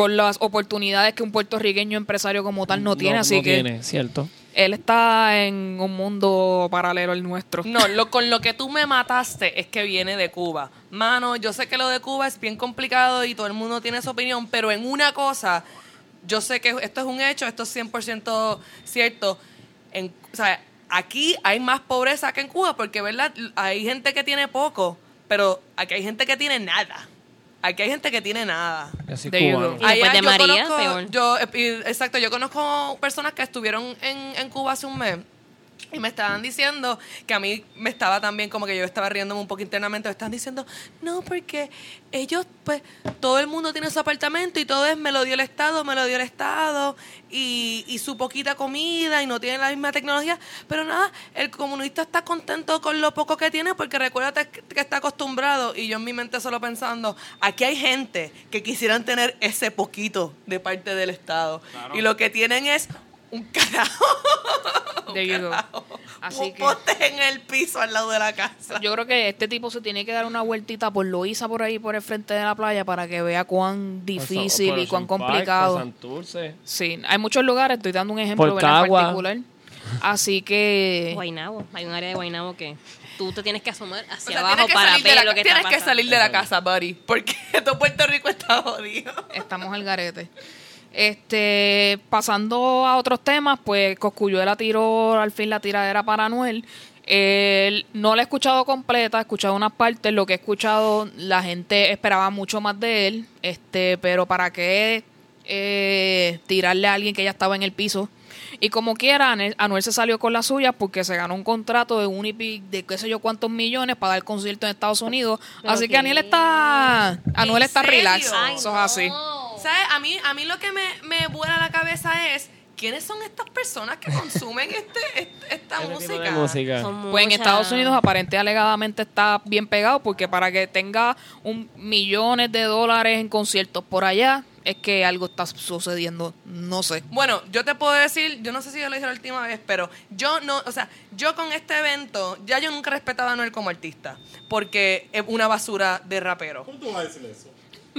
con las oportunidades que un puertorriqueño empresario como tal no tiene, así no que tiene, cierto. él está en un mundo paralelo al nuestro. No, lo, con lo que tú me mataste es que viene de Cuba. Mano, yo sé que lo de Cuba es bien complicado y todo el mundo tiene su opinión, pero en una cosa, yo sé que esto es un hecho, esto es 100% cierto. En, o sea, aquí hay más pobreza que en Cuba, porque, ¿verdad? Hay gente que tiene poco, pero aquí hay gente que tiene nada. Aquí hay gente que tiene nada. Cubano. go. Y después de yo María, conozco- peor. yo, exacto, yo conozco personas que estuvieron en, en Cuba hace un mes y me estaban diciendo que a mí me estaba también como que yo estaba riéndome un poco internamente. Me estaban diciendo, no, porque ellos, pues, todo el mundo tiene su apartamento y todo es, me lo dio el Estado, me lo dio el Estado y, y su poquita comida y no tienen la misma tecnología. Pero nada, el comunista está contento con lo poco que tiene porque recuérdate que que está acostumbrado y yo en mi mente solo pensando, aquí hay gente que quisieran tener ese poquito de parte del Estado y lo que tienen es un carajo. There you go. carajo. Así Un que- poste en el piso al lado de la casa. Yo creo que este tipo se tiene que dar una vueltita por Loíza por ahí por el frente de la playa para que vea cuán difícil y cuán complicado. Sí, hay muchos lugares, estoy dando un ejemplo Por ¿verdad? en Cagua. particular. Así que Guaynabo. Hay un área de Guaynabo que tú te tienes que asomar O hacia sea, abajo tienes que, para salir de ver la, lo que tienes está que pasando. salir de la casa, buddy. Porque todo Puerto Rico está jodido. estamos al garete. Este, pasando a otros temas, pues Coscuyuela tiró al fin la tiradera para Anuel. Él- no la he escuchado completa, he escuchado unas partes, lo que he escuchado la gente esperaba mucho más de él, este, pero para qué eh, tirarle a alguien que ya estaba en el piso. Y como quiera, Anuel, Anuel se salió con la suya porque se ganó un contrato de un y de qué sé yo cuántos millones para dar concierto en Estados Unidos. Pero Así que Anuel está, Anuel ¿En está serio? relax. Ay, Eso es así. ¿Sabes? A mí, a mí lo que me, me vuela la cabeza es quiénes son estas personas que consumen este, este- esta tipo música. música. Pues en Estados Unidos aparente alegadamente está bien pegado porque para que tenga un millones de dólares en conciertos por allá es que algo está sucediendo, no sé. Bueno, yo te puedo decir, yo no sé si yo lo dije la última vez, pero yo no, o sea, yo con este evento, ya yo nunca he respetado a Noel como artista, porque es una basura de rapero. ¿Cómo tú vas a decir eso?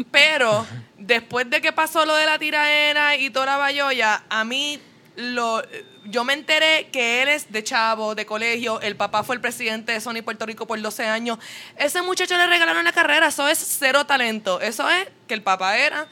Pero después de que pasó lo de la tiraera y toda la bayolla, a mí lo, yo me enteré que él es de chavo, de colegio, el papá fue el presidente de Sony Puerto Rico por 12 años. Ese muchacho le regalaron la carrera, eso es cero talento. Eso es que el papá era.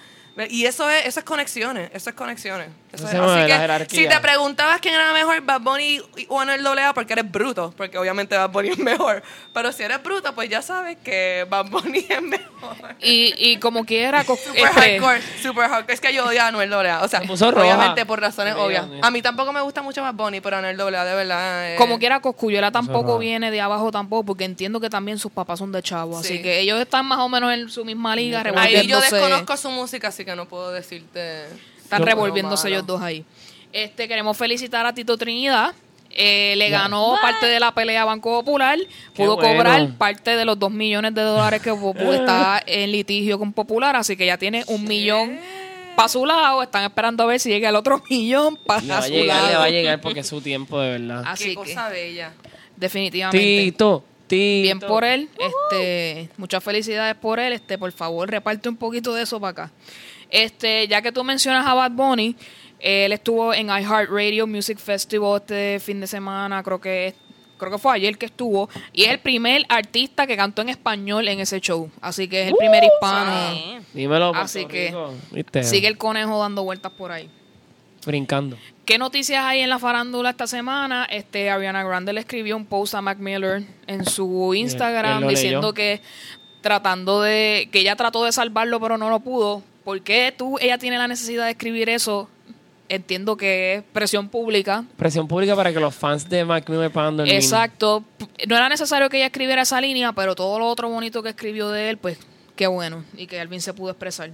Y eso es, eso es conexiones, eso es conexiones. Eso es. Así que si te preguntabas quién era mejor, Bad Bunny o Anuel AA, porque eres bruto, porque obviamente Bad Bunny es mejor. Pero si eres bruto, pues ya sabes que Bad Bunny es mejor. Y, y como quiera, Super este, hardcore, super hardcore. Es que yo odio a Anuel AA. O sea, roja. obviamente por razones Sí, obvias. A mí tampoco me gusta mucho Bad Bunny, pero Anuel AA, de verdad. eh, como quiera, Coscuyuela tampoco viene de abajo tampoco, porque entiendo que también sus papás son de chavo. Sí. Así que ellos están más o menos en su misma liga, Ahí yo desconozco su música, así que no puedo decirte. Están revolviéndose ellos dos ahí. Este, queremos felicitar a Tito Trinidad. Eh, le Ya. ganó parte de la pelea a Banco Popular. Pudo bueno. cobrar parte de los dos millones de dólares que está en litigio con Popular. Así que ya tiene un millón para su lado. Están esperando a ver si llega el otro millón Le va para a su llegar, lado. le va a llegar porque es su tiempo de verdad. Así Qué que, cosa bella. definitivamente. Tito, Tito. Bien por él. Este, muchas felicidades por él. Este, por favor, reparte un poquito de eso para acá. Este, ya que tú mencionas a Bad Bunny, él estuvo en iHeartRadio Music Festival este fin de semana, creo que creo que fue ayer que estuvo y es el primer artista que cantó en español en ese show, así que es el primer hispano. Sí. Dímelo, Puerto Así que. Sigue el conejo dando vueltas por ahí. brincando. ¿Qué noticias hay en la farándula esta semana? Este Ariana Grande le escribió un post a Mac Miller en su Instagram él diciendo leyó. que tratando de que ella trató de salvarlo pero no lo pudo. ¿Por qué tú ella tiene la necesidad de escribir eso? Entiendo que es presión pública. Presión pública para que los fans de Mac Miller puedan dormir. Exacto. No era necesario que ella escribiera esa línea, pero todo lo otro bonito que escribió de él, pues qué bueno. Y que Alvin se pudo expresar.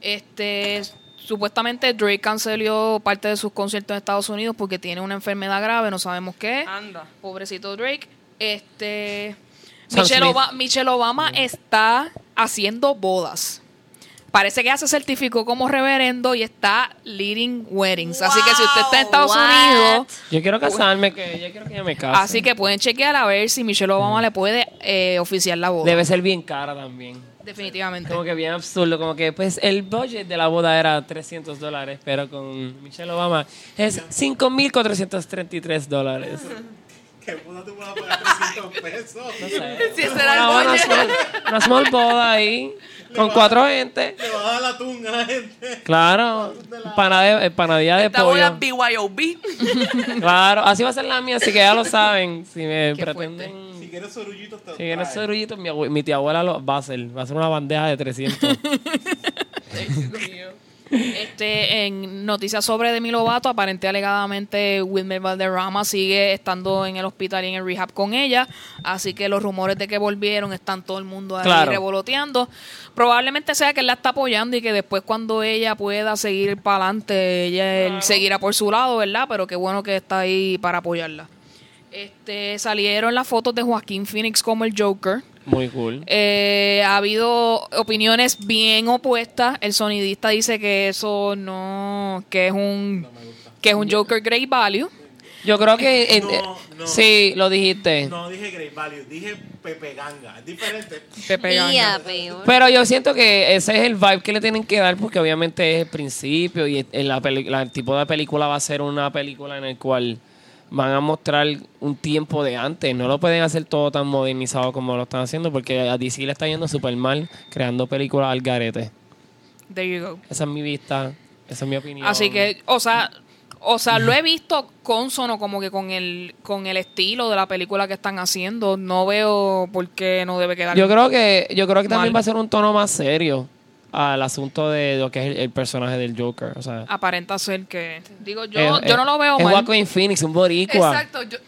Este, supuestamente Drake canceló parte de sus conciertos en Estados Unidos porque tiene una enfermedad grave, no sabemos qué. Anda. Pobrecito Drake. Este, Michelle, Michelle Obama está haciendo bodas. Parece que ya se certificó como reverendo y está leading weddings. Así que si usted está en Estados What? Unidos, Yo quiero casarme, que yo quiero que ella me case. Así que pueden chequear a ver si Michelle Obama le puede eh, oficiar la boda. Debe ser bien cara también. Definitivamente. Como que bien absurdo, como que pues el budget de la boda era 300 dólares, pero con Michelle Obama es 5.433 dólares. ¿Qué puta tú vas a pagar 300 pesos? No sé. Si ese era el Una, small, una small boda ahí, con cuatro gente. Le vas a dar la tunga a la gente. Claro, panade- eh, panadilla de Esta boda pollo. es BYOB. Claro, así va a ser la mía, así que ya lo saben. Si me Qué pretenden... Si quieres sorullitos, te Si sorullitos, mi, mi tía abuela lo va a hacer. Va a hacer una bandeja de 300. Este, en noticias sobre Demi Lovato, aparente alegadamente Wilmer Valderrama sigue estando en el hospital y en el rehab con ella. Así que los rumores de que volvieron están todo el mundo ahí Claro. revoloteando. Probablemente sea que él la está apoyando y que después cuando ella pueda seguir para adelante, ella él seguirá por su lado, ¿verdad? Pero qué bueno que está ahí para apoyarla. Este, salieron las fotos de Joaquín Phoenix como el Joker. Muy cool. Eh, ha habido opiniones bien opuestas. El sonidista dice que eso no, que es un, que es un Joker Great Value. Yo creo que... eh, No, eh, no. Sí, lo dijiste. No dije Great Value, dije Pepe Ganga. Es diferente. Pepe Ganga. Pero yo siento que ese es el vibe que le tienen que dar porque obviamente es el principio y en la peli- la- el tipo de película va a ser una película en el cual van a mostrar un tiempo de antes. No lo pueden hacer todo tan modernizado como lo están haciendo porque a DC le está yendo súper mal creando películas al garete. There you go. Esa es mi vista, esa es mi opinión. Así que, o sea, o sea, lo he visto consono como que con el, con el estilo de la película que están haciendo. No veo por qué no debe quedar. Yo creo que, yo creo que también Mal. va a ser un tono más serio al asunto de lo que es el, el personaje del Joker. O sea, aparenta ser que, digo, yo, es- yo no lo veo es mal. Joaquin Phoenix, un boricua. Exacto. Yo,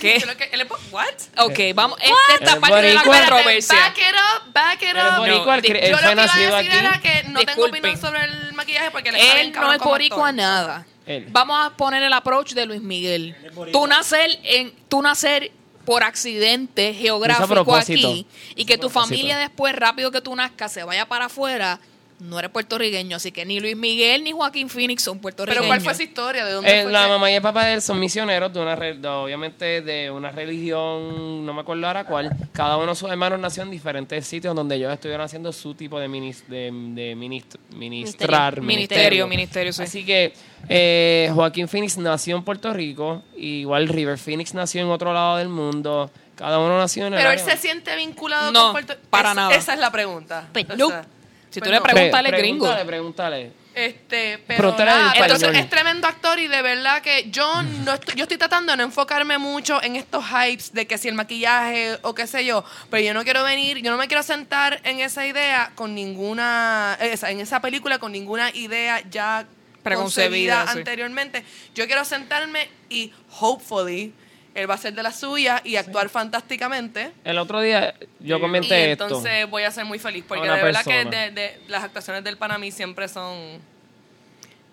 ¿Qué? yo lo que- él es- ¿What? Ok, vamos. Esta, esta El parte de la boricua. controversia. Back it up, back it up. boricua, él No, di- él Yo lo fue que iba a decir aquí. era que no tengo Disculpen. opinión sobre el maquillaje porque bien Él no es boricua actor. nada. Él. Vamos a poner el approach de Luis Miguel. boricua. Tú nacer en tú nacer por accidente geográfico aquí y que tu familia después rápido que tú nazcas se vaya para afuera, no eres puertorriqueño, así que ni Luis Miguel ni Joaquín Phoenix son puertorriqueños. Pero ¿cuál fue esa historia? ¿De dónde Eh, fue la que- mamá y el papá de él son misioneros de una re- de- obviamente de una religión, no me acuerdo ahora cuál. Cada uno de sus hermanos nació en diferentes sitios donde ellos estuvieron haciendo su tipo de, minis- de, de minist- ministrar. Ministerio, ministerio, sí. Así que eh, Joaquín Phoenix nació en Puerto Rico, igual River Phoenix nació en otro lado del mundo. Cada uno nació en el Pero él se siente vinculado No, con Puerto para Es- nada. Esa es la pregunta. Pues O no. sea, Si tú pues le preguntas- Pre- gringo. Pregúntale, pregúntale. Este, Pero nada, entonces español. es tremendo actor y de verdad que yo no estoy, yo estoy tratando de no enfocarme mucho en estos hypes de que si el maquillaje o qué sé yo, pero yo no quiero venir, yo no me quiero sentar en esa idea con ninguna, esa, en esa película con ninguna idea ya Preconcebida, concebida sí. anteriormente. Yo quiero sentarme y hopefully él va a ser de la suya y actuar fantásticamente. El otro día yo y comenté esto. entonces voy a ser muy feliz porque de verdad que de- de- las actuaciones del para mí siempre son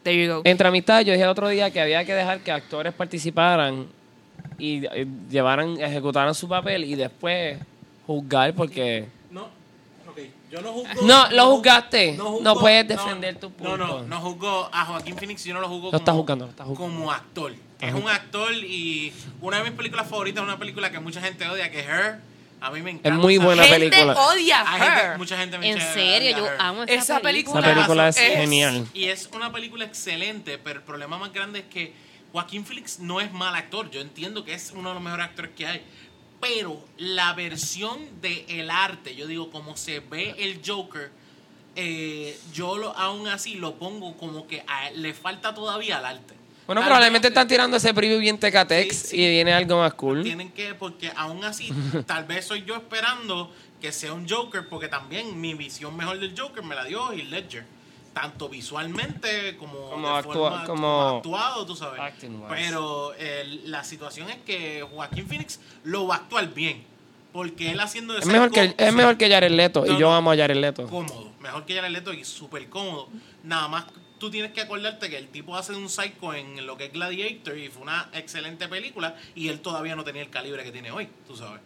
There you go. Entre amistad, yo dije el otro día que había que dejar que actores participaran y eh, llevaran, ejecutaran su papel y después juzgar porque... No, ok. Yo no juzgo. No, lo juzgaste. juzgo- No puedes defender tu No, no, punto. no juzgo a Joaquín Phoenix, yo no lo juzgo Lo está juzgando, lo está juzgando. como actor. Es un actor y una de mis películas favoritas es una película que mucha gente odia, que es Her. A mí me encanta. Es muy buena gente película. odia gente- Her. mucha gente me En serio, yo Her. amo esa, Esa película. Esa película es Es- genial. Y es una película excelente, pero el problema más grande es que Joaquín Phoenix no es mal actor. Yo entiendo que es uno de los mejores actores que hay. Pero la versión del el arte, yo digo, como se ve el Joker, eh, yo lo, aún así lo pongo como que a- le falta todavía al arte. Bueno, Tal probablemente vez- están tirando ese preview bien Tecatex Sí, sí. y viene algo más cool. Tienen que, porque aún así, tal vez soy yo esperando que sea un Joker, porque también mi visión mejor del Joker me la dio Heath Ledger. Tanto visualmente como, Como de actua- forma- como actuado, tú sabes. Pero la situación es que Joaquín Phoenix lo va a actuar bien. Porque él haciendo de Es mejor, que, es mejor que Jared Leto No, y yo no. amo a Jared Leto. cómodo. Mejor que Jared Leto y súper cómodo. Nada más tú tienes que acordarte que el tipo hace un psycho en lo que es Gladiator y fue una excelente película y él todavía no tenía el calibre que tiene hoy, tú sabes.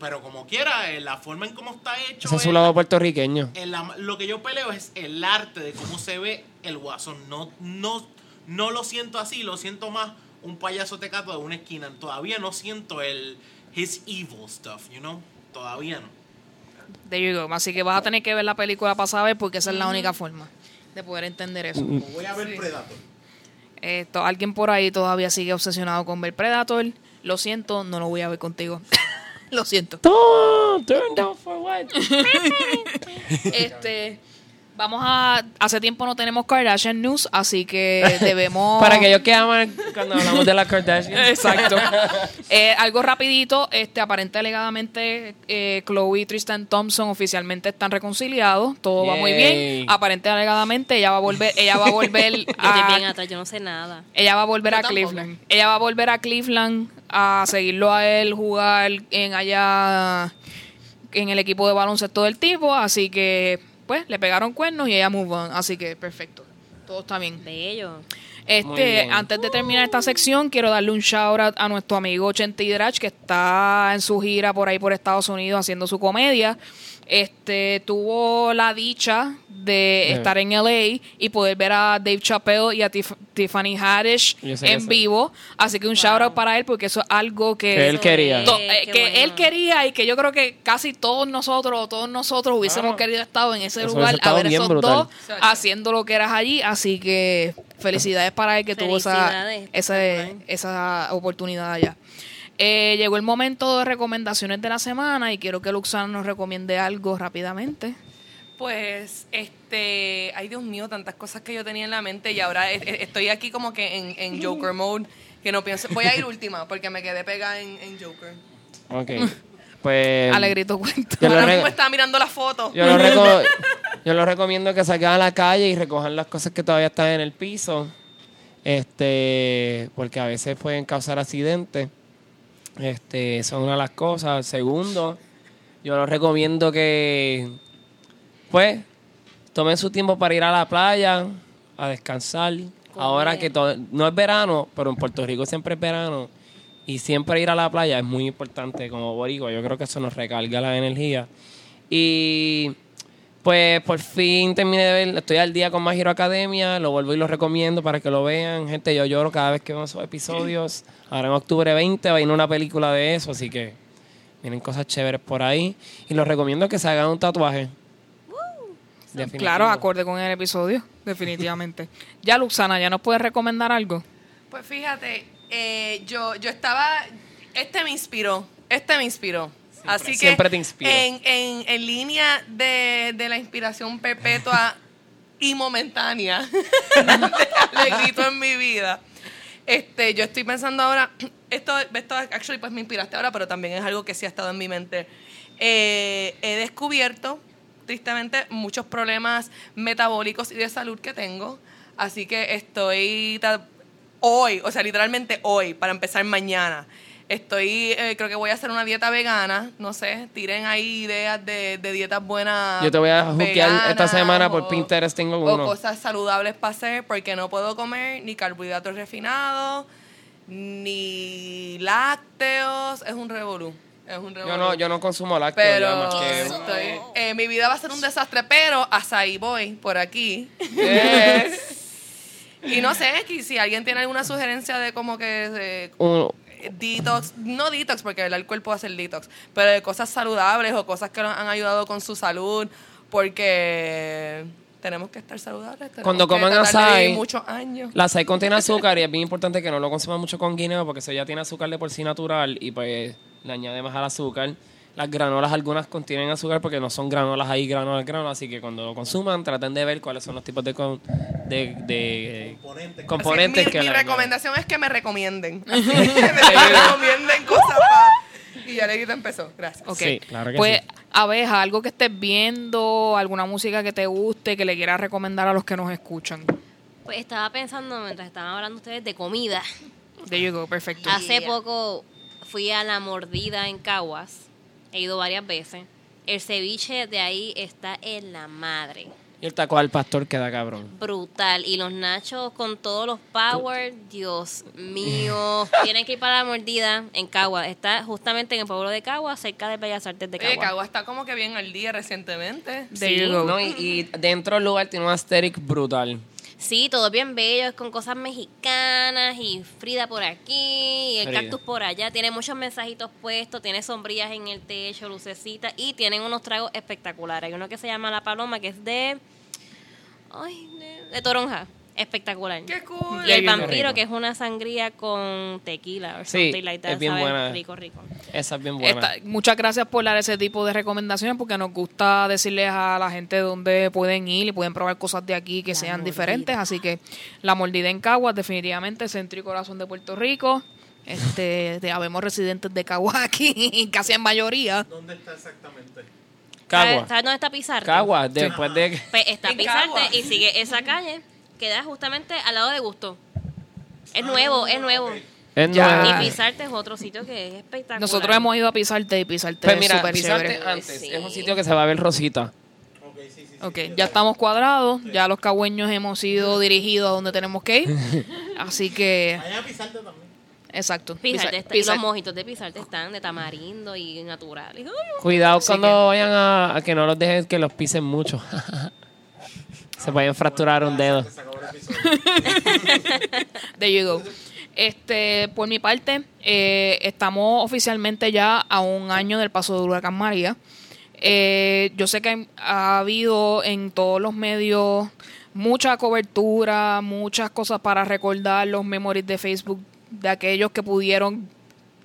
Pero como quiera, eh, la forma en cómo está hecho... Ese es su lado puertorriqueño. lo que yo peleo es el arte de cómo se ve el guasón. No, no, no lo siento así, lo siento más un payaso tecato de una esquina. Todavía no siento el his evil stuff, you know? Todavía no. There you go. Así que vas a tener que ver la película para saber porque esa es la única forma de poder entender eso. Mm. Voy a ver Predator. Esto, alguien por ahí todavía sigue obsesionado con ver Predator. Lo siento, no lo voy a ver contigo. lo siento. Turn down for what? Este, vamos a. Hace tiempo no tenemos Kardashian News, así que debemos. Para aquellos que aman cuando hablamos de la Kardashian. Exacto. Eh, algo rapidito, este, aparente alegadamente eh, Chloe y Tristan Thompson oficialmente están reconciliados, todo va muy bien. Aparente alegadamente ella va a volver, ella va a volver Yo estoy bien a, atrás, yo no sé nada. ella va a volver Yo a tampoco. Cleveland. Ella va a volver a Cleveland a seguirlo a él jugar en allá en el equipo de baloncesto del tipo, así que pues le pegaron cuernos y ella move on, así que perfecto. Todo está bien. Bello. Este, bien. antes de terminar esta sección, quiero darle un shout out a nuestro amigo Chenti Drach, que está en su gira por ahí por Estados Unidos haciendo su comedia. Este, tuvo la dicha de estar en LA y poder ver a Dave Chappelle y a Tif- Tiffany Haddish en vivo. Así que un shout out para él porque eso es algo que, Que él quería. Eh, que bueno. él quería y que yo creo que casi todos nosotros, todos nosotros hubiésemos Claro. querido estar en ese Eso lugar a ver esos brutal. dos haciendo lo que eras allí. Así que felicidades para él que tuvo esa, esa, esa oportunidad allá. Eh, llegó el momento de recomendaciones de la semana y quiero que Luxana nos recomiende algo rápidamente. Pues, este, ay Dios mío, tantas cosas que yo tenía en la mente y ahora e- e- estoy aquí como que en, en Joker mode, que no pienso, voy a ir última porque me quedé pegada en, en Joker. Ok. Pues. Alegrito cuento. Yo lo Ahora mismo estaba mirando la foto. Yo lo, reco- yo lo recomiendo que salgan a la calle y recojan las cosas que todavía están en el piso. Este, porque a veces pueden causar accidentes. Este, son una de las cosas. Segundo, yo les recomiendo que, pues, tomen su tiempo para ir a la playa, a descansar. Ahora que todo, no es verano, pero en Puerto Rico siempre es verano. Y siempre ir a la playa es muy importante como boricua. Yo creo que eso nos recarga la energía. Y pues por fin terminé de ver, estoy al día con My Hero Academia, lo vuelvo y lo recomiendo para que lo vean. Gente, yo lloro cada vez que veo esos episodios. Ahora en octubre 20 va a ir una película de eso, así que vienen cosas chéveres por ahí. Y los recomiendo que se hagan un tatuaje. Definitivo. Claro, acorde con el episodio, definitivamente. ya, Luxana, ¿ya nos puedes recomendar algo? Pues fíjate, eh, yo, yo estaba, este me inspiró, este me inspiró. Así que siempre te inspiro. En, en, en línea de, de la inspiración perpetua y momentánea de alegrito en mi vida. Este, yo estoy pensando ahora, esto, esto actually pues me inspiraste ahora, pero también es algo que sí ha estado en mi mente. Eh, he descubierto, tristemente, muchos problemas metabólicos y de salud que tengo. Así que estoy hoy, o sea, literalmente hoy, para empezar mañana. Estoy, eh, creo que voy a hacer una dieta vegana. No sé, tiren ahí ideas de, de dietas buenas. Yo te voy a hookear esta semana por o- Pinterest, tengo o uno. cosas saludables para hacer porque no puedo comer ni carbohidratos refinados, ni lácteos. Es un revolú. Es un revolú. Yo no, yo no consumo lácteos. Pero ya más que- estoy- eh, mi vida va a ser un desastre, pero hasta ahí voy, por aquí. y no sé, si alguien tiene alguna sugerencia de como que Un- detox, no detox, porque el alcohol puede hacer detox, pero de cosas saludables o cosas que nos han ayudado con su salud, porque tenemos que estar saludables. Cuando coman vivir muchos años. La contiene azúcar y es bien importante que no lo consuman mucho con guineo porque eso ya tiene azúcar de por sí natural y pues le añade más al azúcar. Las granolas algunas contienen azúcar porque no son granolas ahí, granolas, granolas, así que cuando lo consuman traten de ver cuáles son los tipos de, con- de, de Componentes. componentes Así, mi, que recomendación es que me recomienden. Así, que me recomienden cosas para... Y ya le empezó. Gracias. Ok. Sí, claro que pues, sí. abeja, algo que estés viendo, alguna música que te guste, que le quieras recomendar a los que nos escuchan. Pues estaba pensando mientras estaban hablando ustedes de comida. There you go, perfecto. Hace poco fui a La Mordida en Caguas. He ido varias veces. El ceviche de ahí está en la madre. Y el taco al pastor queda cabrón. Brutal. Y los nachos con todos los power, Dios mío. Tienen que ir para La Mordida en Caguas. Está justamente en el pueblo de Caguas, cerca de Bellas Artes de Oye, Caguas. Cagua está como que bien al día recientemente. Go. No, y, y dentro del lugar tiene un aesthetic brutal. Sí, todo bien bello, es con cosas mexicanas y Frida por aquí y el Frida. cactus por allá. Tiene muchos mensajitos puestos, tiene sombrillas en el techo, lucecitas y tienen unos tragos espectaculares. Hay uno que se llama La Paloma, que es de... Ay, de, de toronja. Espectacular. ¡Qué cool! Y el vampiro, que es una sangría con tequila o Sí, something like that, es bien buena. Rico, rico. Esa es bien buena. Esta- muchas gracias por dar ese tipo de recomendaciones porque nos gusta decirles a la gente dónde pueden ir y pueden probar cosas de aquí que La sean mordida. diferentes. Así que la mordida en Caguas, definitivamente centro y corazón de Puerto Rico. Este, de- habemos residentes de Caguas aquí, casi en mayoría. ¿Dónde está exactamente? ¿Sabes Cagua. sabes dónde está Pizarro? Cagua, después de... Pues está Pizarte Caguas. y sigue esa calle, queda justamente al lado de Gusto. Es nuevo, es nuevo. Es Ya. nueva. Y Pisarte es otro sitio que es espectacular. Nosotros hemos ido a Pisarte y Pisarte Pues es mira, súper Pisarte chévere. antes Sí. es un sitio que se va a ver rosita. Ok, sí, sí. sí, Ok, sí, ya estamos cuadrados, ya los cagüeños hemos sido dirigidos a donde tenemos que ir. Así que, Allá a pisarte también. exacto. Pisarte Pisa- está- y los mojitos de Pisarte están de tamarindo y naturales. Ay, Cuidado Así cuando que- vayan a, a que no los dejen que los pisen mucho. se pueden fracturar un dedo. There you go. Este, por mi parte, eh, estamos oficialmente ya a un año del paso del huracán María. Eh, yo sé que ha habido en todos los medios mucha cobertura, muchas cosas para recordar los memories de Facebook de aquellos que pudieron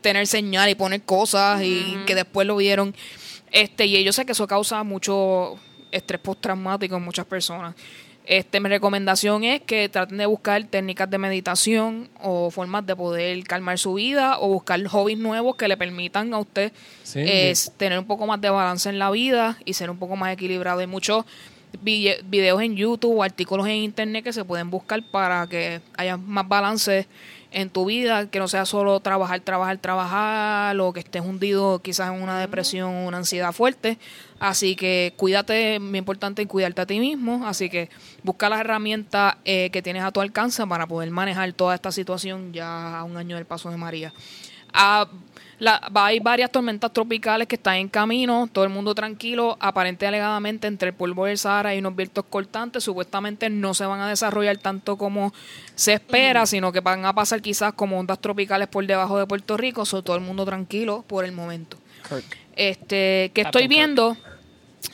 tener señal y poner cosas y que después lo vieron. Este, y yo sé que eso causa mucho estrés postraumático en muchas personas. Este, mi recomendación es que traten de buscar técnicas de meditación o formas de poder calmar su vida o buscar hobbies nuevos que le permitan a usted Sí. eh, tener un poco más de balance en la vida y ser un poco más equilibrado. Hay muchos vi- videos en YouTube o artículos en Internet que se pueden buscar para que haya más balance en tu vida, que no sea solo trabajar, trabajar, trabajar, o que estés hundido quizás en una depresión o una ansiedad fuerte. Así que cuídate, muy importante cuidarte a ti mismo. Así que busca las herramientas eh, que tienes a tu alcance para poder manejar toda esta situación ya a un año del paso de María. Ah, la- hay varias tormentas tropicales que están en camino, todo el mundo tranquilo, aparente alegadamente entre el polvo del Sahara y unos vientos cortantes, supuestamente no se van a desarrollar tanto como se espera, sino que van a pasar quizás como ondas tropicales por debajo de Puerto Rico, so todo el mundo tranquilo por el momento. Kirk. Este, que Captain estoy Kirk. viendo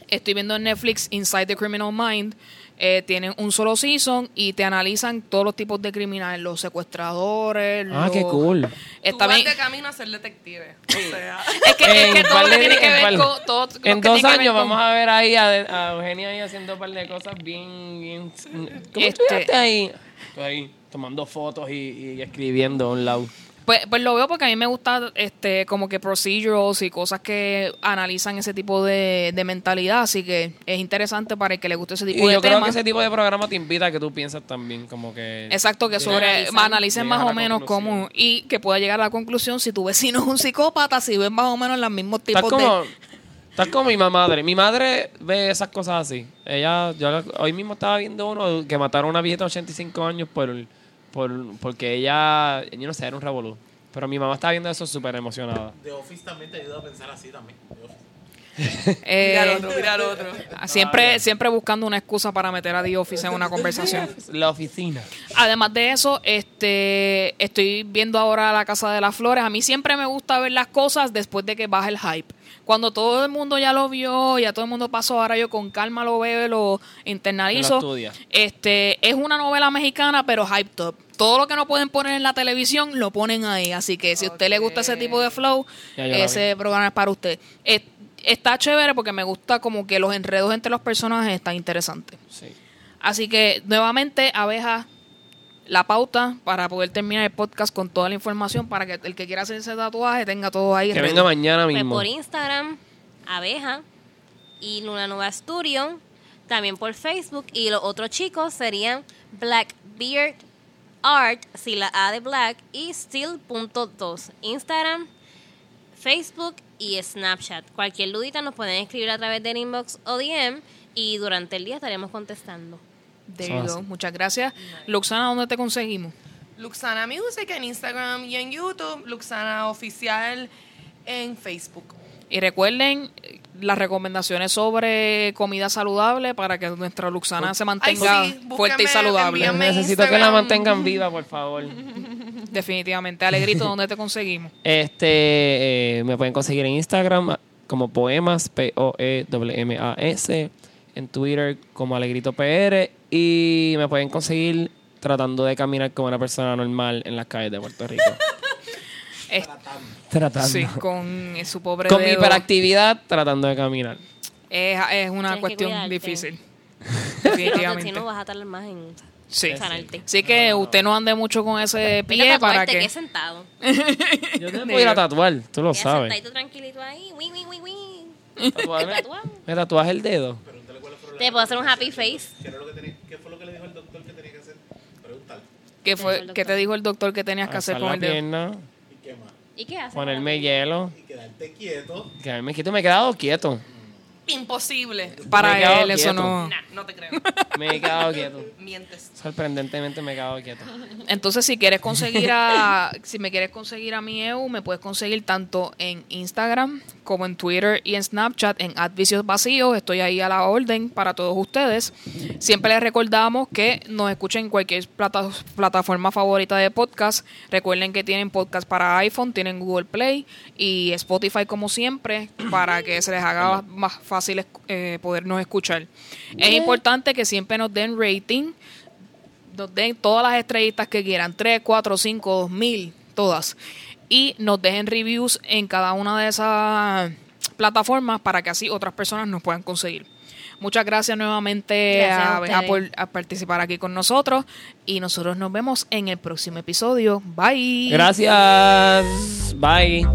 Estoy viendo en Netflix Inside the Criminal Mind. Eh, tienen un solo season y te analizan todos los tipos de criminales, los secuestradores. Ah, los- qué cool. Está Tú vas bien. de camino a ser detective. O sea, Es que, es que En todo lo par que de- tiene que en ver con. todo dos años con- vamos a ver ahí a, a Eugenia ahí haciendo un par de cosas bien... bien ¿Cómo Este- estuviste ahí? Estoy ahí tomando fotos y, y escribiendo a un lado. Pues, pues lo veo porque a mí me gusta este como que procedurals y cosas que analizan ese tipo de, de mentalidad, así que es interesante para el que le guste ese Y tipo de yo creo que ese tipo de programa te invita a que tú piensas también, como que... Exacto, que sobre Analizan. analicen más o menos cómo y que pueda llegar a la conclusión si tu vecino es un psicópata, si ves más o menos los mismos Estás tipos como, de estás como mi madre. Mi madre ve esas cosas así. Ella, yo hoy mismo estaba viendo uno que mataron a una viejita de 85 años por, por porque ella, yo no sé, era un revolú. Pero mi mamá estaba viendo eso súper emocionada. The Office también te ayuda a pensar así también. The Office. eh, mira al otro, mira al otro. siempre siempre buscando una excusa para meter a The Office en una conversación. La oficina. Además de eso, este estoy viendo ahora La Casa de las Flores. A mí siempre me gusta ver las cosas después de que baja el hype. Cuando todo el mundo ya lo vio, ya todo el mundo pasó, ahora yo con calma lo veo, y lo internalizo. Lo estudia. Este es una novela mexicana, pero hyped up. Todo lo que no pueden poner en la televisión lo ponen ahí. Así que si a usted le gusta ese tipo de flow, ese programa es para usted. Es- está chévere porque me gusta como que los enredos entre los personajes están interesantes. Sí. Así que nuevamente, abeja, la pauta para poder terminar el podcast con toda la información para que el que quiera hacerse tatuaje tenga todo ahí. Que ready. venga mañana Pues mismo. por Instagram, Abeja y Luna Nueva Studio. También por Facebook. Y los otros chicos serían Blackbeard Art, si la A de Black, y Steel.2. Instagram, Facebook y Snapchat. Cualquier dudita nos pueden escribir a través del inbox o DM y durante el día estaremos contestando. Go. Muchas gracias. Luxana, ¿dónde te conseguimos? Luxana Music en Instagram y en YouTube. Luxana Oficial en Facebook. Y recuerden las recomendaciones sobre comida saludable para que nuestra Luxana se mantenga Ay, sí, fuerte y saludable. Necesito que la mantengan viva, por favor. Definitivamente. Alegrito, ¿dónde te conseguimos? Este, eh, me pueden conseguir en Instagram como poemas, E P-O-E-M-A-S, en Twitter como Alegrito PR y me pueden conseguir tratando de caminar como una persona normal en las calles de Puerto Rico. Es- tratando. sí, con su pobre Con mi dedo. hiperactividad, tratando de caminar. Es, es una Tienes cuestión difícil. Si Definitivamente. no, vas a tardar más en Sí. sanarte. Así que usted no ande mucho con ese pie a para que... que sentado. Yo te voy a ir a tatuar, tú lo sabes. sentadito tranquilito ahí. Wii, wii. Tatuarme- Tatuado. Me tatuaje el dedo. Te puedo hacer un happy face. ¿Qué, era lo que tenía- qué fue lo que le dijo el doctor que tenía que hacer? Preguntar. ¿Qué, fue, ¿Qué te dijo el doctor que tenías que hacer con la el dedo? ¿Y qué haces? ponerme hielo, Y quedarte quieto. quedarme quieto. Me he quedado quieto. Imposible. Para él eso quieto. no... Nah, no te creo. Me he quedado quieto. Mientes. Sorprendentemente me he quedado quieto. Entonces, si quieres conseguir a, si me quieres conseguir a mi EU, me puedes conseguir tanto en Instagram como en Twitter y en Snapchat en Advicios Vacíos. Estoy ahí a la orden para todos ustedes. Siempre les recordamos que nos escuchen en cualquier plata- plataforma favorita de podcast. Recuerden que tienen podcast para iPhone, tienen Google Play y Spotify como siempre para que se les haga más fácil eh, podernos escuchar. Es importante que siempre nos den rating nos den todas las estrellitas que quieran, 3, 4, 5, 2000, todas. Y nos dejen reviews en cada una de esas plataformas para que así otras personas nos puedan conseguir. Muchas gracias nuevamente Gracias a por a participar aquí con nosotros y nosotros nos vemos en el próximo episodio. Bye. Gracias. Bye.